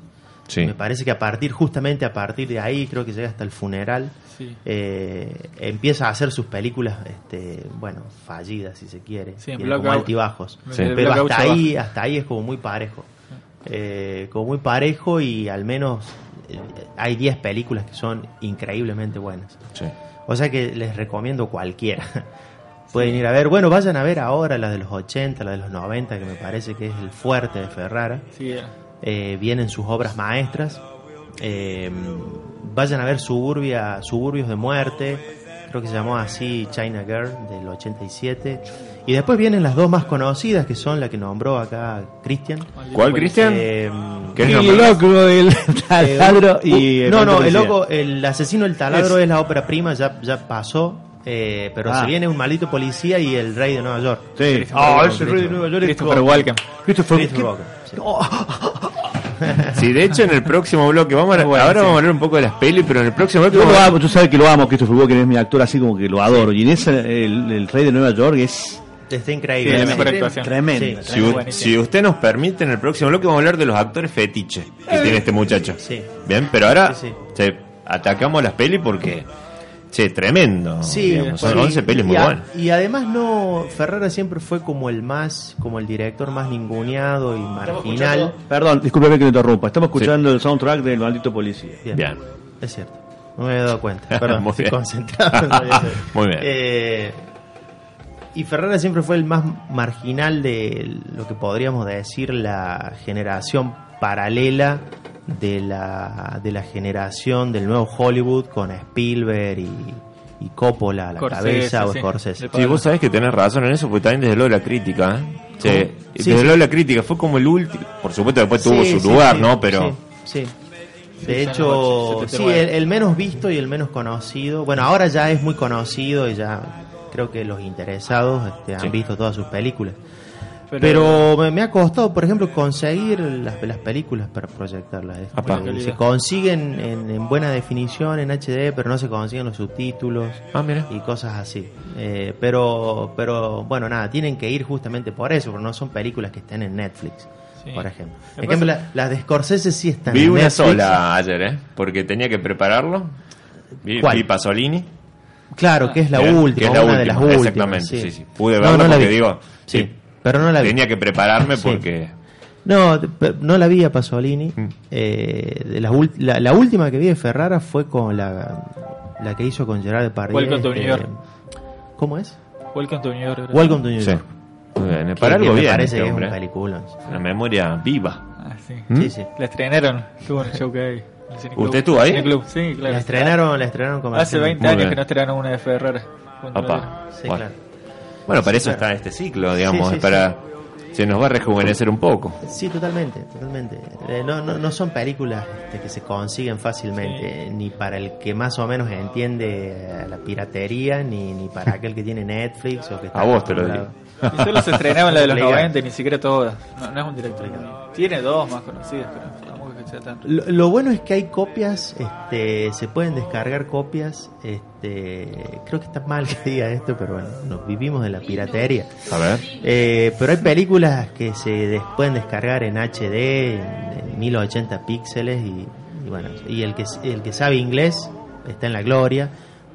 Speaker 6: Sí.
Speaker 8: Me parece que a partir, justamente a partir de ahí, creo que llega hasta el funeral,
Speaker 9: Sí.
Speaker 8: eh, empieza a hacer sus películas, este, bueno, fallidas si se quiere,
Speaker 9: Sí, en
Speaker 8: tiene como altibajos, pero hasta ahí, hasta ahí es como muy parejo, Eh, como muy parejo y al menos eh, hay 10 películas que son increíblemente buenas.
Speaker 6: Sí.
Speaker 8: O sea que les recomiendo cualquiera. Pueden ir a ver, bueno, vayan a ver ahora la de los 80, la de los 90, que me parece que es el fuerte de Ferrara.
Speaker 9: Sí, eh.
Speaker 8: Eh, vienen sus obras maestras. Eh, vayan a ver Suburbia, Suburbios de Muerte, creo que se llamó así China Girl del 87. Y después vienen las dos más conocidas, que son la que nombró acá Cristian.
Speaker 6: ¿Cuál, Cristian?
Speaker 8: Eh,
Speaker 6: ¿Qué
Speaker 7: Y
Speaker 6: nombre?
Speaker 7: el loco, el taladro
Speaker 8: eh,
Speaker 7: y...
Speaker 8: no, no, el loco, el asesino del taladro
Speaker 7: Es-
Speaker 8: es la ópera prima, ya, ya pasó. eh, pero
Speaker 7: Ah.
Speaker 8: se viene un maldito policía y el rey de Nueva York.
Speaker 7: Sí.
Speaker 8: Ah,
Speaker 7: Ah,
Speaker 8: ese
Speaker 7: rey de Nueva York es
Speaker 9: Christopher Walken.
Speaker 7: Christopher
Speaker 8: Christopher
Speaker 7: Walken.
Speaker 8: Sí.
Speaker 6: Sí, de hecho en el próximo bloque, vamos a,
Speaker 9: Bueno,
Speaker 6: ahora
Speaker 9: sí.
Speaker 6: vamos a hablar un poco de las pelis, pero en el próximo bloque
Speaker 7: Yo lo
Speaker 6: vamos
Speaker 7: amo, tú sabes que lo amo, Christopher Walken es mi actor así como que lo adoro. Y en ese, el, el rey de Nueva York es
Speaker 8: Está increíble.
Speaker 9: Sí, la
Speaker 8: Sí.
Speaker 9: mejor actuación.
Speaker 7: tremendo.
Speaker 8: Sí.
Speaker 6: Si, usted nos permite, en el próximo bloque vamos a hablar de los actores fetiche que tiene este muchacho.
Speaker 8: Sí.
Speaker 6: Bien, pero ahora
Speaker 8: Sí, sí.
Speaker 6: che, atacamos las pelis porque, che, tremendo.
Speaker 8: Sí,
Speaker 6: digamos, son
Speaker 8: sí.
Speaker 6: 11 pelis muy buenas.
Speaker 8: y además no, Ferrara siempre fue como el más, como el director más ninguneado y marginal.
Speaker 7: Perdón, discúlpeme que lo interrumpa. Estamos escuchando el soundtrack del maldito policía.
Speaker 8: Bien,
Speaker 6: Bien.
Speaker 8: es cierto. No me había dado cuenta. Perdón,
Speaker 6: Muy
Speaker 8: estoy
Speaker 6: bien.
Speaker 8: concentrado. No
Speaker 6: Muy bien.
Speaker 8: Eh, y Ferrara siempre fue el más marginal de lo que podríamos decir la generación paralela de la, de la generación del nuevo Hollywood con Spielberg y, y Coppola a la cabeza o
Speaker 9: sí.
Speaker 8: Scorsese.
Speaker 6: Sí, vos sabés que tenés razón en eso, porque también desde lo de la crítica, ¿eh?
Speaker 8: Sí,
Speaker 6: desde
Speaker 8: sí.
Speaker 6: lo de la crítica fue como el último, por supuesto después tuvo su
Speaker 8: sí,
Speaker 6: lugar,
Speaker 8: sí,
Speaker 6: ¿no? Pero
Speaker 8: Sí, De hecho, sí,
Speaker 9: 79.
Speaker 8: el, el menos visto y el menos conocido. Bueno, ahora ya es muy conocido y ya creo que los interesados este, han
Speaker 6: Sí.
Speaker 8: visto todas sus películas.
Speaker 9: Pero-
Speaker 8: Pero, me, me ha costado, por ejemplo, conseguir las, las películas para proyectarlas. Se consiguen en, en buena definición, en HD, pero no se consiguen los subtítulos
Speaker 6: Ah, mira.
Speaker 8: y cosas así. Eh, pero, pero bueno, nada, tienen que ir justamente por eso, porque no son películas que estén en Netflix,
Speaker 9: Sí.
Speaker 8: por ejemplo. En la- las de Scorsese sí están
Speaker 6: Vi
Speaker 8: en
Speaker 6: una
Speaker 8: Netflix.
Speaker 6: sola ayer, ¿eh? Porque tenía que prepararlo. Vi,
Speaker 8: ¿Cuál?
Speaker 6: vi Pasolini.
Speaker 8: Claro, que es la
Speaker 6: Bien,
Speaker 8: última,
Speaker 6: que es la
Speaker 8: una de las
Speaker 6: última,
Speaker 8: últimas.
Speaker 6: exactamente, sí, sí. Pude
Speaker 8: No,
Speaker 6: verla
Speaker 8: no
Speaker 6: porque
Speaker 8: vi.
Speaker 6: digo,
Speaker 8: Sí,
Speaker 6: sí,
Speaker 8: pero no la vi.
Speaker 6: tenía que prepararme
Speaker 8: Sí.
Speaker 6: porque...
Speaker 8: No, no la vi a Pasolini.
Speaker 6: Mm.
Speaker 8: Eh, de las ult- la, la última que vi de Ferrara fue con la, la que hizo con Gerard Depardieu.
Speaker 9: Welcome to
Speaker 8: este,
Speaker 9: New York.
Speaker 8: ¿Cómo es?
Speaker 9: Welcome to New York.
Speaker 8: Welcome to New
Speaker 6: Sí.
Speaker 8: York.
Speaker 6: Muy bien, para algo
Speaker 8: me
Speaker 6: bien
Speaker 8: parece
Speaker 6: este
Speaker 8: que es
Speaker 6: hombre.
Speaker 8: un peliculón.
Speaker 6: Una memoria viva.
Speaker 9: Ah, sí.
Speaker 6: ¿Mm?
Speaker 8: Sí, sí.
Speaker 9: La estrenaron. Estuvo en el show que hay. el.
Speaker 6: ¿Usted estuvo ahí?
Speaker 9: Club, sí, claro.
Speaker 8: La estrenaron, la estrenaron como
Speaker 9: Hace 20
Speaker 6: Muy
Speaker 9: años que no estrenaron una de Ferrara. Era-
Speaker 8: Sí,
Speaker 6: Bueno.
Speaker 8: claro.
Speaker 6: Bueno, para eso
Speaker 8: claro.
Speaker 6: está este ciclo, digamos,
Speaker 8: Sí, sí,
Speaker 6: para... Se nos va a rejuvenecer un poco.
Speaker 8: Sí, totalmente, totalmente. Eh, no, no, no son películas este, que se consiguen fácilmente, ni para el que más o menos entiende la piratería, ni, ni para aquel que tiene Netflix o que está
Speaker 6: A vos te lo
Speaker 8: acostumbrado.
Speaker 9: Y solo se estrenaban la de los
Speaker 8: Legal.
Speaker 9: 90 y ni siquiera todas. No, no es un director. Tiene dos más conocidas, pero sea tanto.
Speaker 8: Lo, lo bueno es que hay copias, este, se pueden descargar copias, este, creo que está mal que diga esto, pero bueno, nos vivimos de la piratería.
Speaker 6: A ver.
Speaker 8: Eh, pero hay películas que se des- pueden descargar en HD, en, en 1080 píxeles y, y bueno, y el que el que sabe inglés está en la gloria,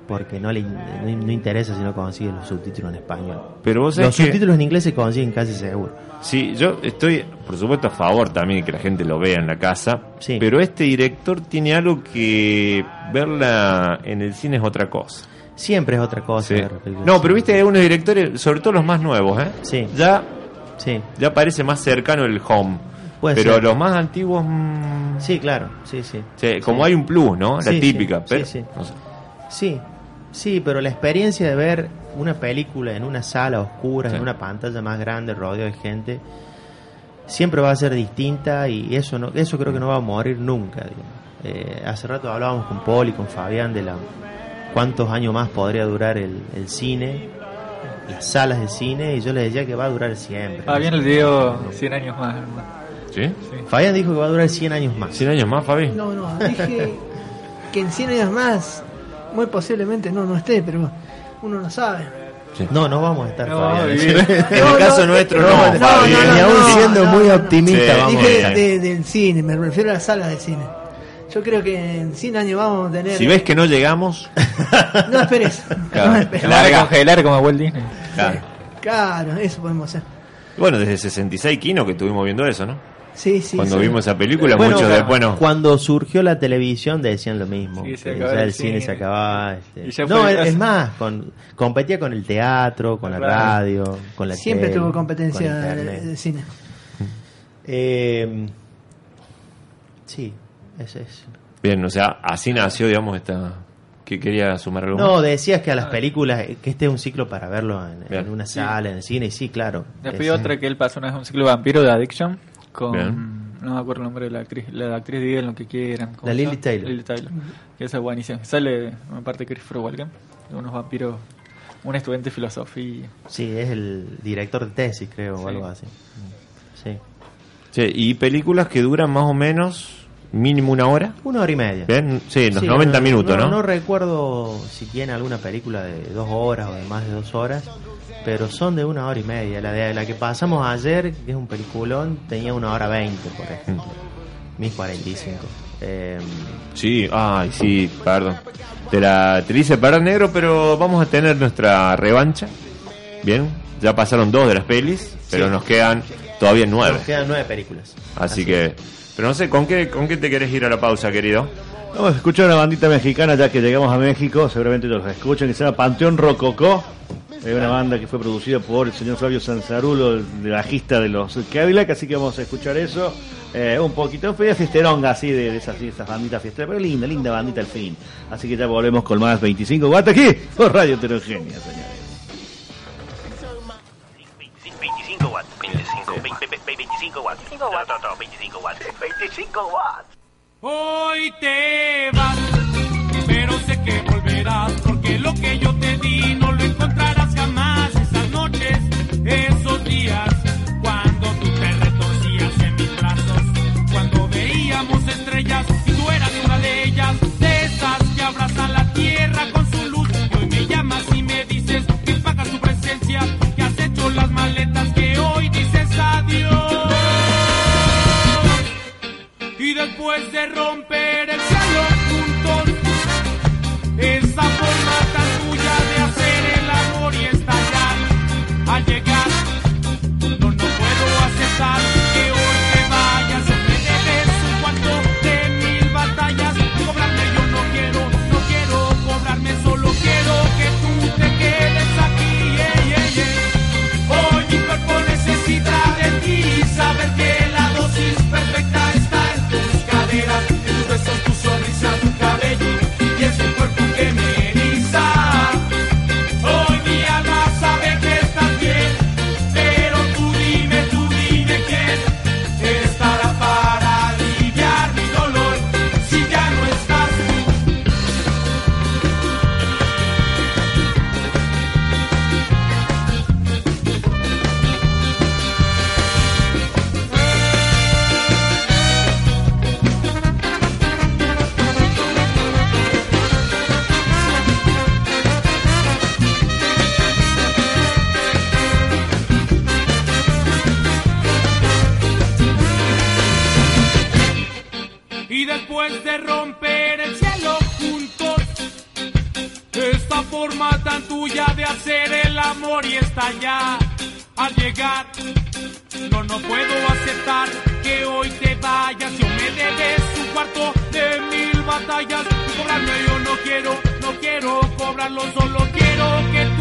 Speaker 8: porque no le no, no interesa si no consigue los subtítulos en español.
Speaker 6: Pero vos
Speaker 8: los subtítulos en inglés se consiguen casi seguro.
Speaker 6: Sí, yo estoy, por supuesto, a favor también de que la gente lo vea en la casa. Pero este director tiene algo que verla en el cine es otra cosa.
Speaker 8: Siempre es otra cosa.
Speaker 6: Sí. No, pero viste, hay unos directores, sobre todo los más nuevos, ¿eh?
Speaker 8: Sí.
Speaker 6: Ya,
Speaker 8: sí.
Speaker 6: ya parece más cercano el home.
Speaker 8: Puede
Speaker 6: pero
Speaker 8: ser.
Speaker 6: los más antiguos, mm,
Speaker 8: Sí, claro, sí, sí.
Speaker 6: sí, como
Speaker 8: Sí.
Speaker 6: hay un plus, ¿no? La
Speaker 8: Sí, sí,
Speaker 6: típica.
Speaker 8: sí,
Speaker 6: pero,
Speaker 8: sí.
Speaker 6: no sé.
Speaker 8: Sí, sí, pero la experiencia de ver una película en una sala oscura,
Speaker 6: Sí.
Speaker 8: en una pantalla más grande, rodeado de gente, siempre va a ser distinta y eso no, eso creo que no va a morir nunca. digamos. Eh, hace rato hablábamos con Paul y con Fabián de la cuántos años más podría durar el, el cine, las salas de cine, y yo les decía que va a durar siempre.
Speaker 9: Fabián le dio 100 años más.
Speaker 6: ¿Sí?
Speaker 8: Fabián dijo que va a durar 100 años más.
Speaker 6: 100 años más, Fabi.
Speaker 2: No, no, dije que en 100 años más, muy posiblemente no, no esté, pero uno no sabe.
Speaker 8: No, no vamos a estar,
Speaker 2: No,
Speaker 8: Fabián.
Speaker 6: En el caso nuestro, no, Fabi.
Speaker 8: no, Ni aún siendo muy optimista,
Speaker 6: Sí.
Speaker 8: vamos a
Speaker 2: Dije de- del cine, me refiero a las salas de cine. Yo creo que en 100 años vamos a tener...
Speaker 6: Si ves que no llegamos,
Speaker 2: No esperes.
Speaker 6: Claro.
Speaker 2: No esperes.
Speaker 9: La van a congelar como Walt Disney.
Speaker 6: claro.
Speaker 2: Claro, eso podemos hacer.
Speaker 6: Bueno, desde 66 Kino que estuvimos viendo eso, ¿no?
Speaker 2: Sí, sí.
Speaker 6: Cuando
Speaker 2: sí.
Speaker 6: vimos esa película,
Speaker 8: Bueno,
Speaker 6: muchos después no.
Speaker 8: Cuando surgió la televisión decían lo mismo.
Speaker 9: Sí, se
Speaker 8: que
Speaker 9: acababa
Speaker 8: ya
Speaker 9: el
Speaker 8: cine
Speaker 9: cine.
Speaker 8: se acababa. este.
Speaker 9: Ya
Speaker 8: No, es, es más, con, competía con el teatro, con la radio, con la
Speaker 2: Siempre
Speaker 8: tele,
Speaker 2: tuvo competencia de, de cine.
Speaker 8: Eh, sí, ese es.
Speaker 6: Bien, o sea, así nació, digamos, esta. que quería sumar algo
Speaker 8: No, decías que a las películas, eh, que este es un ciclo para verlo en, una sala, en el cine, y sí, claro.
Speaker 9: Después
Speaker 8: Es-
Speaker 9: otra que él pasó una vez un ciclo vampiro de Addiction con
Speaker 6: Bien.
Speaker 9: no me acuerdo el nombre de la actriz, la actriz digan lo que quieran. ¿cómo
Speaker 8: La Lily? Taylor.
Speaker 9: Lily Taylor. Que esa es buenísima. Sale una parte de Christopher Walken, de unos vampiros, un estudiante de filosofía.
Speaker 8: Sí, es el director de tesis, creo, o algo así. Sí.
Speaker 6: Sí, y películas que duran más o menos mínimo una hora.
Speaker 8: Una hora y media.
Speaker 6: Bien, sí, los
Speaker 8: Sí,
Speaker 6: 90 minutos, ¿no?
Speaker 8: No recuerdo si tiene alguna película de dos horas o de más de dos horas, pero son de una hora y media. La de la que pasamos ayer, que es un peliculón, tenía una hora veinte, por ejemplo. Mis 45. Eh,
Speaker 6: Sí, ay, sí, perdón. Te la te la hice parar negro, pero vamos a tener nuestra revancha. Bien, ya pasaron dos de las pelis, pero
Speaker 8: Sí.
Speaker 6: nos quedan todavía nueve.
Speaker 8: nos quedan nueve películas.
Speaker 6: Así, que, pero no sé, ¿con qué, ¿con qué te querés ir a la pausa, querido?
Speaker 7: Vamos a escuchar una bandita mexicana ya que llegamos a México, seguramente los escuchan, que se llama Panteón Rococó. Es una banda que fue producida por el señor Flavio Sanzarulo, el bajista de los Cadillac, así que vamos a escuchar eso. Eh, un poquito, fue fiesteronga así de, de esas, esas banditas fiesteras, pero linda, linda bandita al fin. Así que ya volvemos con más 25 watts aquí por Radio Heterogénea, señores.
Speaker 10: 25 watts. 25 watts. No, no, no, 25 watts. 25 watts.
Speaker 11: Hoy te vas, pero sé que volverás, porque lo que yo de romper después de romper el cielo juntos, forma tan tuya de hacer el amor y estallar al llegar. No, no puedo aceptar que hoy te vayas. Yo me debes un cuarto de mil batallas. Cobrarme yo no quiero, no quiero cobrarlo, solo quiero que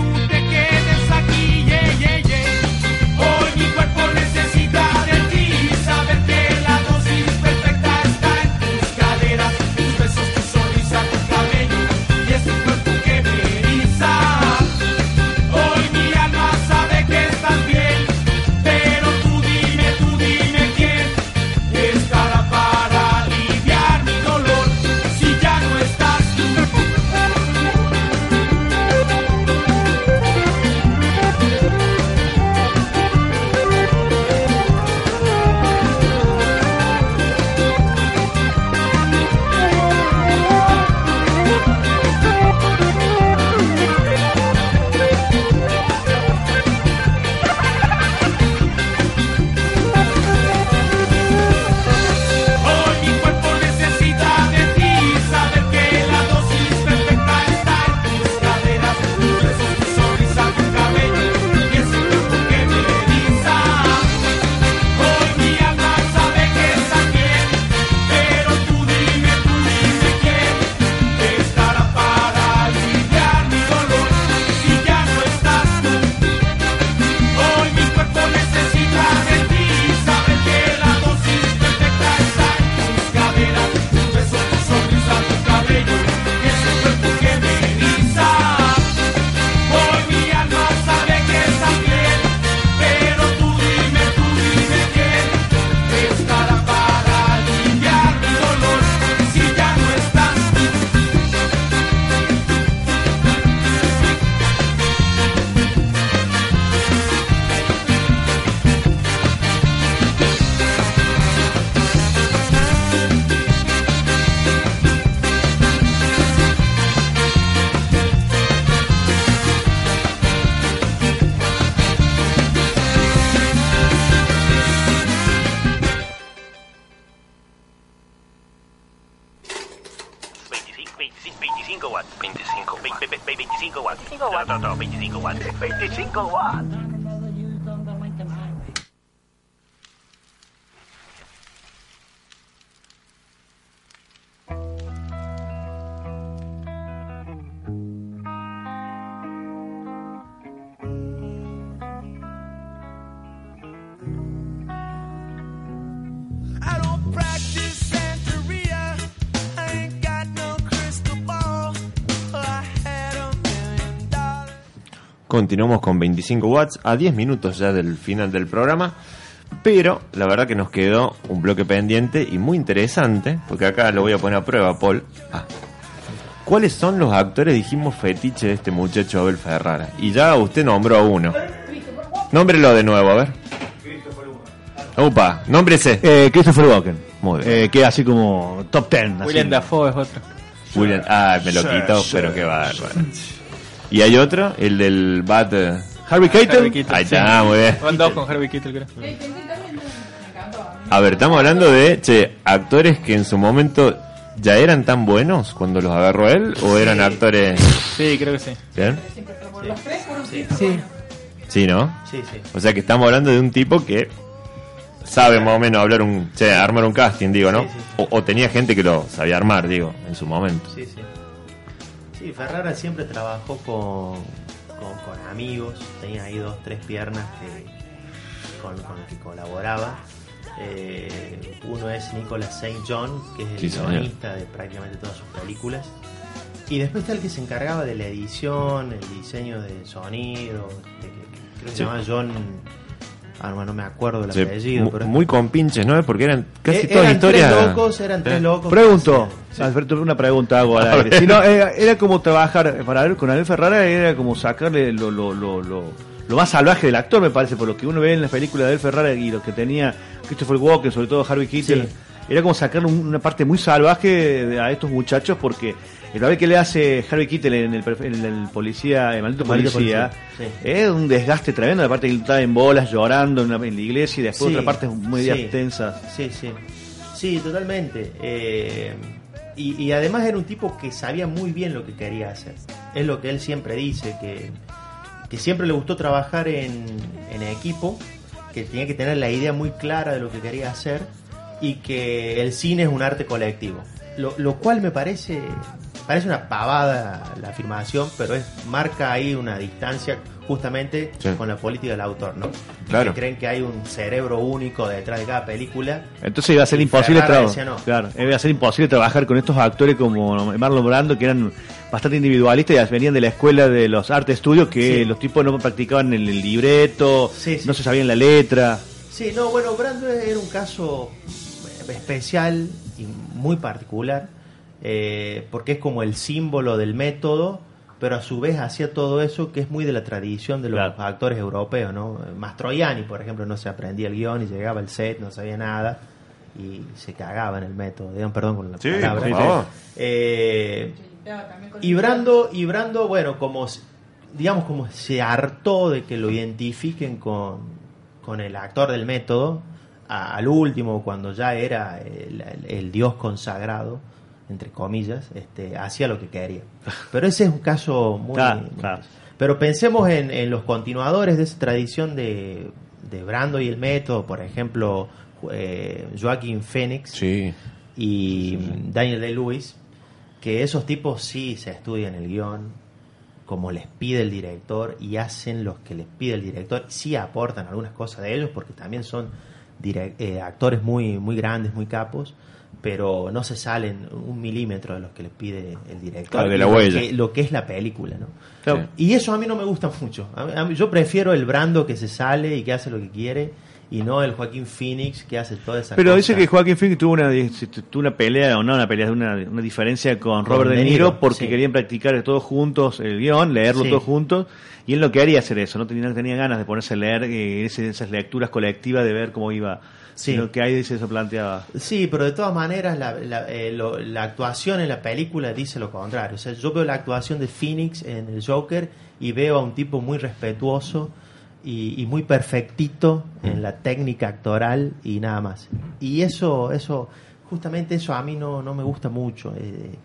Speaker 6: Continuamos con 25 watts a 10 minutos ya del final del programa. Pero la verdad que nos quedó un bloque pendiente y muy interesante, porque acá lo voy a poner a prueba, Paul. Ah. ¿Cuáles son los actores, dijimos, fetiche de este muchacho Abel Ferrara? Y ya usted nombró a uno. Nómbrelo de nuevo, a ver. Upa, nómbrese.
Speaker 7: Eh, Christopher Walken.
Speaker 6: Muy bien.
Speaker 7: Eh, que así como top 10. así.
Speaker 9: William Dafoe es otro.
Speaker 6: William, ah, me lo
Speaker 7: Sí,
Speaker 6: quitó,
Speaker 7: sí,
Speaker 6: pero qué bárbaro. Y hay otro, el del Bat. eh,
Speaker 7: Harvey Keitel.
Speaker 6: Ahí
Speaker 9: sí.
Speaker 6: está, muy bien.
Speaker 9: Van dos con Harvey Keitel, creo.
Speaker 6: A ver, estamos hablando de, che, actores que en su momento ya eran tan buenos cuando los agarró él, o eran actores.
Speaker 9: Sí, creo que sí.
Speaker 6: ¿Bien?
Speaker 2: Sí.
Speaker 6: Sí, ¿no?
Speaker 8: Sí, sí.
Speaker 6: O sea que estamos hablando de un tipo que sabe más o menos hablar un, che, armar un casting, digo, ¿no?
Speaker 8: Sí, sí.
Speaker 6: O, o tenía gente que lo sabía armar, digo, en su momento.
Speaker 8: Sí, sí. Sí, Ferrara siempre trabajó con, con, con amigos, tenía ahí dos, tres piernas que, con, con los que colaboraba. Eh, uno es Nicholas St. John, que es el
Speaker 6: Sí,
Speaker 8: guionista de prácticamente todas sus películas. Y después está el que se encargaba de la edición, el diseño de sonido, de que- que creo que
Speaker 6: Sí.
Speaker 8: se llama John... Ah, no, no me acuerdo el
Speaker 6: Che,
Speaker 8: apellido, pero...
Speaker 6: muy compinches, ¿no? Porque eran casi
Speaker 8: Eh,
Speaker 6: todas
Speaker 8: eran
Speaker 6: historias.
Speaker 8: tres locos, eran tres
Speaker 6: Eh.
Speaker 8: locos.
Speaker 7: Pregunto,
Speaker 8: Sí.
Speaker 7: Alberto, una pregunta hago al aire.
Speaker 6: ver.
Speaker 7: Si no, era, era como trabajar para Abel- con Abel Ferrara, era como sacarle lo, lo, lo, lo, lo más salvaje del actor, me parece, por lo que uno ve en las películas de Abel Ferrara y lo que tenía Christopher Walken, sobre todo Harvey Keitel.
Speaker 8: Sí.
Speaker 7: Era como sacarle un- una parte muy salvaje de- a estos muchachos porque el papel que le hace Harvey Keitel en el, en el policía, el maldito
Speaker 8: Maldito
Speaker 7: policía,
Speaker 8: policía, sí.
Speaker 7: es un desgaste tremendo. La parte que él está en bolas llorando en, una- en la iglesia y después
Speaker 8: Sí,
Speaker 7: otra parte muy
Speaker 8: sí.
Speaker 7: tensas.
Speaker 8: Sí, sí. Sí, totalmente. Eh, y, y además era un tipo que sabía muy bien lo que quería hacer. es lo que él siempre dice, que, que siempre le gustó trabajar en, en equipo, que tenía que tener la idea muy clara de lo que quería hacer y que el cine es un arte colectivo. Lo, lo cual me parece parece una pavada la afirmación, pero es marca ahí una distancia justamente
Speaker 6: Sí.
Speaker 8: con la política del autor, ¿no?
Speaker 6: Claro.
Speaker 8: Que creen que hay un cerebro único detrás de cada película.
Speaker 7: Entonces iba a ser imposible trabajar.
Speaker 8: no.
Speaker 7: Claro, iba a ser imposible trabajar con estos actores como Marlon Brando que eran bastante individualistas y venían de la escuela de los arte estudios que
Speaker 8: Sí.
Speaker 7: los tipos no practicaban el, el libreto,
Speaker 8: sí.
Speaker 7: no se sabían la letra.
Speaker 8: Sí, no, bueno, Brando era un caso especial y muy particular, eh, porque es como el símbolo del método, pero a su vez hacía todo eso que es muy de la tradición de los actores europeos, ¿no? Mastroianni, por ejemplo, no se aprendía el guion y llegaba al set, no sabía nada y se cagaba en el método. Digan perdón con la
Speaker 6: Sí,
Speaker 8: palabra.
Speaker 6: por favor.
Speaker 8: Eh, y Brando, y Brando, bueno, como digamos como se hartó de que lo identifiquen con, con el actor del método, a- al último, cuando ya era el, el- el dios consagrado, entre comillas, este, hacía lo que quería. Pero ese es un caso muy...
Speaker 7: Claro.
Speaker 8: Pero pensemos en, en los continuadores de esa tradición de, de Brando y el método, por ejemplo, eh, Joaquín Phoenix y Daniel Day-Lewis, que esos tipos sí se estudian el guion como les pide el director y hacen los que les pide el director, sí aportan algunas cosas de ellos porque también son eh, actores muy, muy grandes, muy capos, pero no se salen un milímetro de los que les pide el director.
Speaker 6: Claro, de
Speaker 8: lo que- lo que es la película, ¿no?
Speaker 6: Claro.
Speaker 8: Y eso a mí no me gusta mucho. A mí- a mí- yo prefiero el Brando que se sale y que hace lo que quiere y no el Joaquín Phoenix que hace toda esa
Speaker 7: Pero
Speaker 8: cosa.
Speaker 7: dice que Joaquín Phoenix tuvo una, tuvo una pelea, o no una pelea, una, una diferencia con Robert De
Speaker 8: De
Speaker 7: Niro, porque
Speaker 8: sí.
Speaker 7: querían practicar todos juntos el guion, leerlo
Speaker 8: Sí.
Speaker 7: todos juntos, y él no quería hacer eso, no tenía, tenía ganas de ponerse a leer eh, esas lecturas colectivas de ver cómo iba,
Speaker 8: Sí.
Speaker 7: sino que dice eso planteaba.
Speaker 8: Sí, pero de todas maneras la, la- eh, lo- la actuación en la película dice lo contrario. O sea, yo veo la actuación de Phoenix en el Joker y veo a un tipo muy respetuoso y, y muy perfectito en la técnica actoral y nada más. Y eso, eso, justamente eso a mí no, no me gusta mucho. eh,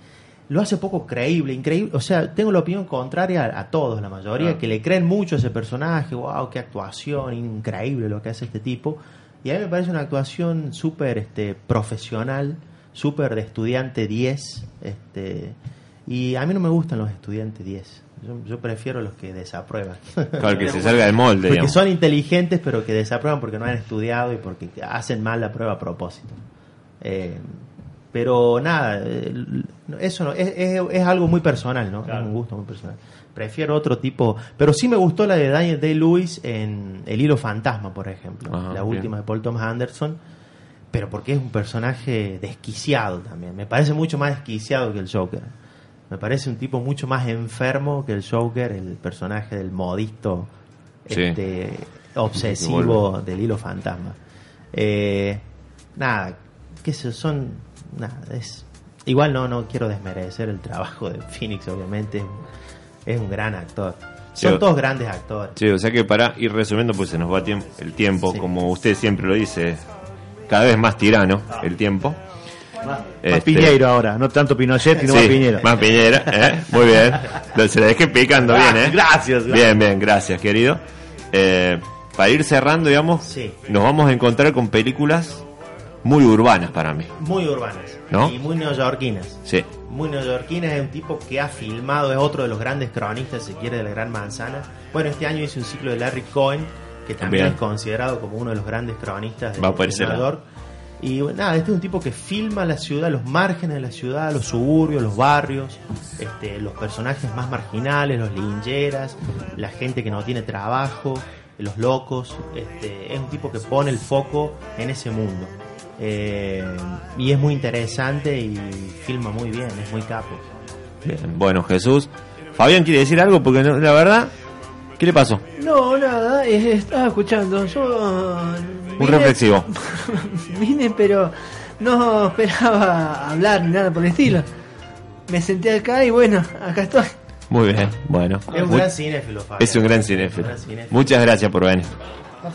Speaker 8: lo hace poco creíble, increíble. O sea, tengo la opinión contraria a, a todos, la mayoría,
Speaker 7: Ah.
Speaker 8: que le creen mucho a ese personaje. Wow, qué actuación, increíble lo que hace este tipo. Y a mí me parece una actuación súper este, profesional, súper de estudiante 10. Este, y a mí no me gustan los estudiantes 10. Yo, yo prefiero los que desaprueban.
Speaker 6: Claro, que se salga del molde,
Speaker 8: Porque
Speaker 6: digamos.
Speaker 8: son inteligentes, pero que desaprueban porque no han estudiado y porque hacen mal la prueba a propósito. Eh, pero nada, eh, eso no, es, es- es algo muy personal, ¿no? Es un gusto muy personal. Prefiero otro tipo, pero sí me gustó la de Daniel Day-Lewis en El hilo fantasma, por ejemplo, la
Speaker 6: bien.
Speaker 8: última de Paul Thomas Anderson, pero porque es un personaje desquiciado también. Me parece mucho más desquiciado que el Joker. Me parece un tipo mucho más enfermo que el Joker, el personaje del modisto
Speaker 6: Sí.
Speaker 8: este,
Speaker 6: Que
Speaker 8: obsesivo del hilo fantasma. Eh, nada, yo, son. Nada, es. Igual no, no quiero desmerecer el trabajo de Phoenix, obviamente. Es un, gran actor. Son
Speaker 6: Sí.
Speaker 8: todos grandes actores.
Speaker 6: Sí, o sea que para ir resumiendo, pues se nos va tiemp- el tiempo, como usted siempre lo dice, cada vez más tirano el tiempo.
Speaker 7: Más,
Speaker 6: Este-
Speaker 7: Piñeiro ahora, no tanto Pinochet, sino
Speaker 6: Sí,
Speaker 7: más Piñeiro.
Speaker 6: Más Piñera, ¿eh? muy bien. Se la dejé picando bien, ¿eh?
Speaker 7: Gracias, gracias.
Speaker 6: Bien, bien, gracias, querido. Eh, para ir cerrando, digamos, nos vamos a encontrar con películas muy urbanas para mí.
Speaker 8: Muy urbanas.
Speaker 6: ¿No?
Speaker 8: Y muy neoyorquinas.
Speaker 6: Sí.
Speaker 8: Muy neoyorquinas, es un tipo que ha filmado, es otro de los grandes cronistas, si quiere, de la Gran Manzana. Bueno, este año hice un ciclo de Larry Cohen, que también
Speaker 6: Bien.
Speaker 8: es considerado como uno de los grandes cronistas de,
Speaker 6: Va
Speaker 8: Nueva. York. Y nada, este es un tipo que filma la ciudad, los márgenes de la ciudad, los suburbios, los barrios, este, los personajes más marginales, los lingeras, la gente que no tiene trabajo, los locos. Este, es un tipo que pone el foco en ese mundo. Eh, y es muy interesante y filma muy bien, es muy capo.
Speaker 6: Bien, Bueno, Jesús. Fabián quiere decir algo porque no- la verdad, ¿qué le pasó?
Speaker 2: No, nada, estaba escuchando. Yo.
Speaker 6: Un reflexivo.
Speaker 2: Vine, pero no esperaba hablar ni nada por el estilo. Me senté acá y bueno, acá estoy.
Speaker 6: Muy bien, bueno.
Speaker 8: Es un
Speaker 6: Muy-
Speaker 8: gran cinéfilo, Fabián.
Speaker 6: Es un gran cinéfilo.
Speaker 8: Un gran cinéfilo.
Speaker 6: Muchas gracias por venir.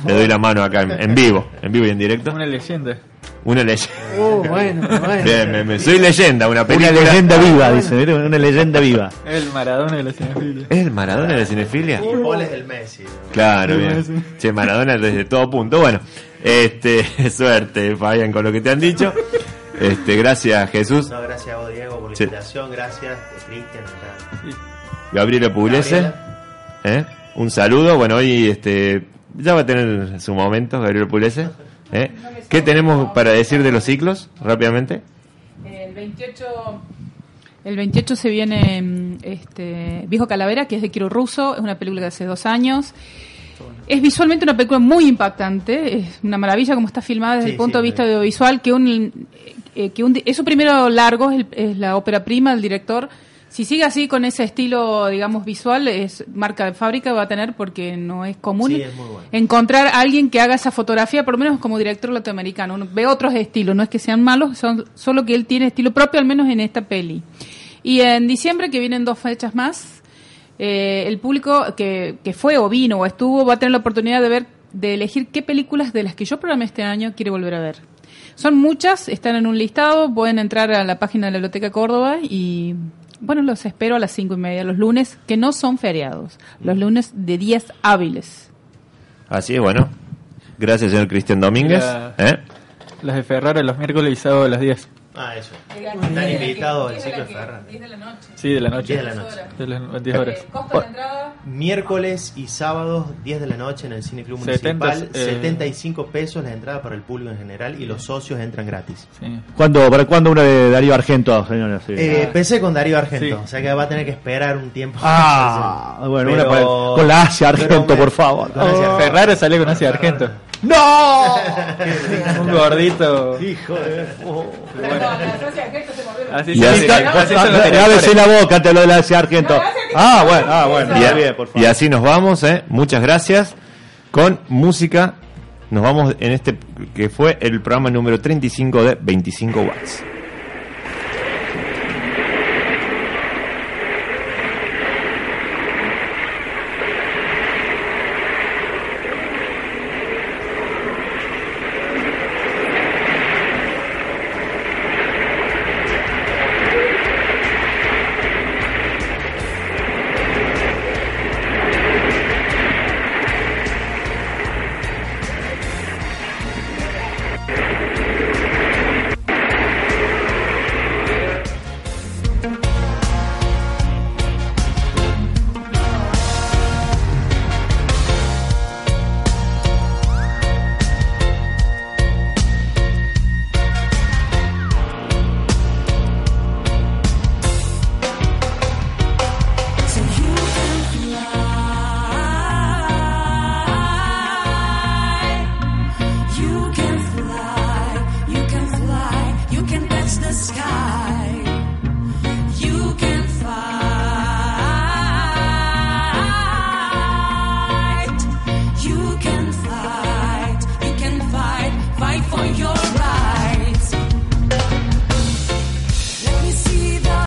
Speaker 6: Le doy la mano acá en, en vivo, en vivo y en directo.
Speaker 9: Una leyenda.
Speaker 6: Una leyenda.
Speaker 2: Uh, bueno, bueno.
Speaker 6: Bien, me- me- soy leyenda, una película.
Speaker 7: Una leyenda viva, dice, una leyenda viva.
Speaker 9: El Maradona de la cinefilia.
Speaker 6: ¿Es el Maradona de la cinefilia?
Speaker 8: Y Paul es el Messi. ¿no?
Speaker 6: Claro,
Speaker 9: Sí,
Speaker 6: bien. Che, Maradona desde todo punto. Bueno, este, suerte, Fabián, con lo que te han dicho. Este, gracias, Jesús.
Speaker 8: No, gracias a vos, Diego, por la invitación. Gracias, Cristian. acá.
Speaker 6: Gabriela Pugliese. ¿eh? Un saludo. Bueno, hoy este, ya va a tener su momento, Gabriela Pugliese. ¿eh? ¿Qué tenemos para decir de los ciclos, rápidamente?
Speaker 14: El 28, el 28 se viene mm, este, Viejo Calavera, que es de Kiro Russo, es una película de hace dos años. Es visualmente una película muy impactante, es una maravilla como está filmada desde
Speaker 8: Sí,
Speaker 14: el punto
Speaker 8: sí,
Speaker 14: de vista audiovisual, que un, eh, que un, es su primero largo, es, el- es la ópera prima del director. Si sigue así con ese estilo, digamos, visual, es marca de fábrica va a tener porque no es común
Speaker 8: Sí, es muy bueno.
Speaker 14: encontrar a alguien que haga esa fotografía, por lo menos como director latinoamericano. Uno ve otros estilos, no es que sean malos, son solo que él tiene estilo propio, al menos en esta peli. Y en diciembre, que vienen dos fechas más, eh, el público que, que fue o vino o estuvo va a tener la oportunidad de ver, de elegir qué películas de las que yo programé este año quiere volver a ver. Son muchas, están en un listado, pueden entrar a la página de la Biblioteca Córdoba y bueno, los espero a las cinco y media los lunes, que no son feriados, los lunes de días hábiles.
Speaker 6: Así es, bueno. Gracias, señor Cristian Domínguez.
Speaker 9: La-
Speaker 6: ¿eh?
Speaker 9: Las de Ferrara los miércoles y sábado a las 10.
Speaker 8: Ah, eso. Están invitados al ciclo de Ferran.
Speaker 9: Sí, de la noche.
Speaker 8: 10 de la noche.
Speaker 9: De las 10 horas.
Speaker 8: Miércoles y sábados, 10 de la noche en el Cine Club
Speaker 9: 70,
Speaker 8: Municipal.
Speaker 9: eh,
Speaker 8: 75 pesos la entrada para el público en general y los socios entran gratis.
Speaker 7: ¿Cuándo, ¿Para cuándo una de Darío Argento, señores? Sí.
Speaker 8: Eh, empecé con Darío Argento,
Speaker 7: Sí.
Speaker 8: o sea que va a tener que esperar un tiempo.
Speaker 7: Ah, bueno, una
Speaker 8: Pero-
Speaker 7: para- con la Asia
Speaker 8: pero
Speaker 7: Argento,
Speaker 8: me-
Speaker 7: por favor.
Speaker 8: Argento.
Speaker 9: Ferrara salió con Asia Argento.
Speaker 7: ¡No!
Speaker 9: Un gordito.
Speaker 7: Hijo de.
Speaker 9: Así
Speaker 6: Y
Speaker 9: se
Speaker 6: así-
Speaker 9: dice, así son los
Speaker 7: Ábrese
Speaker 9: directores.
Speaker 7: la boca, te lo de la Asia Argento. Ah, bueno, ah, bueno.
Speaker 6: Y, a-
Speaker 7: bien, por favor.
Speaker 6: y así nos vamos, ¿eh? Muchas gracias. Con música, nos vamos en este que fue el programa número 35 de 25 watts.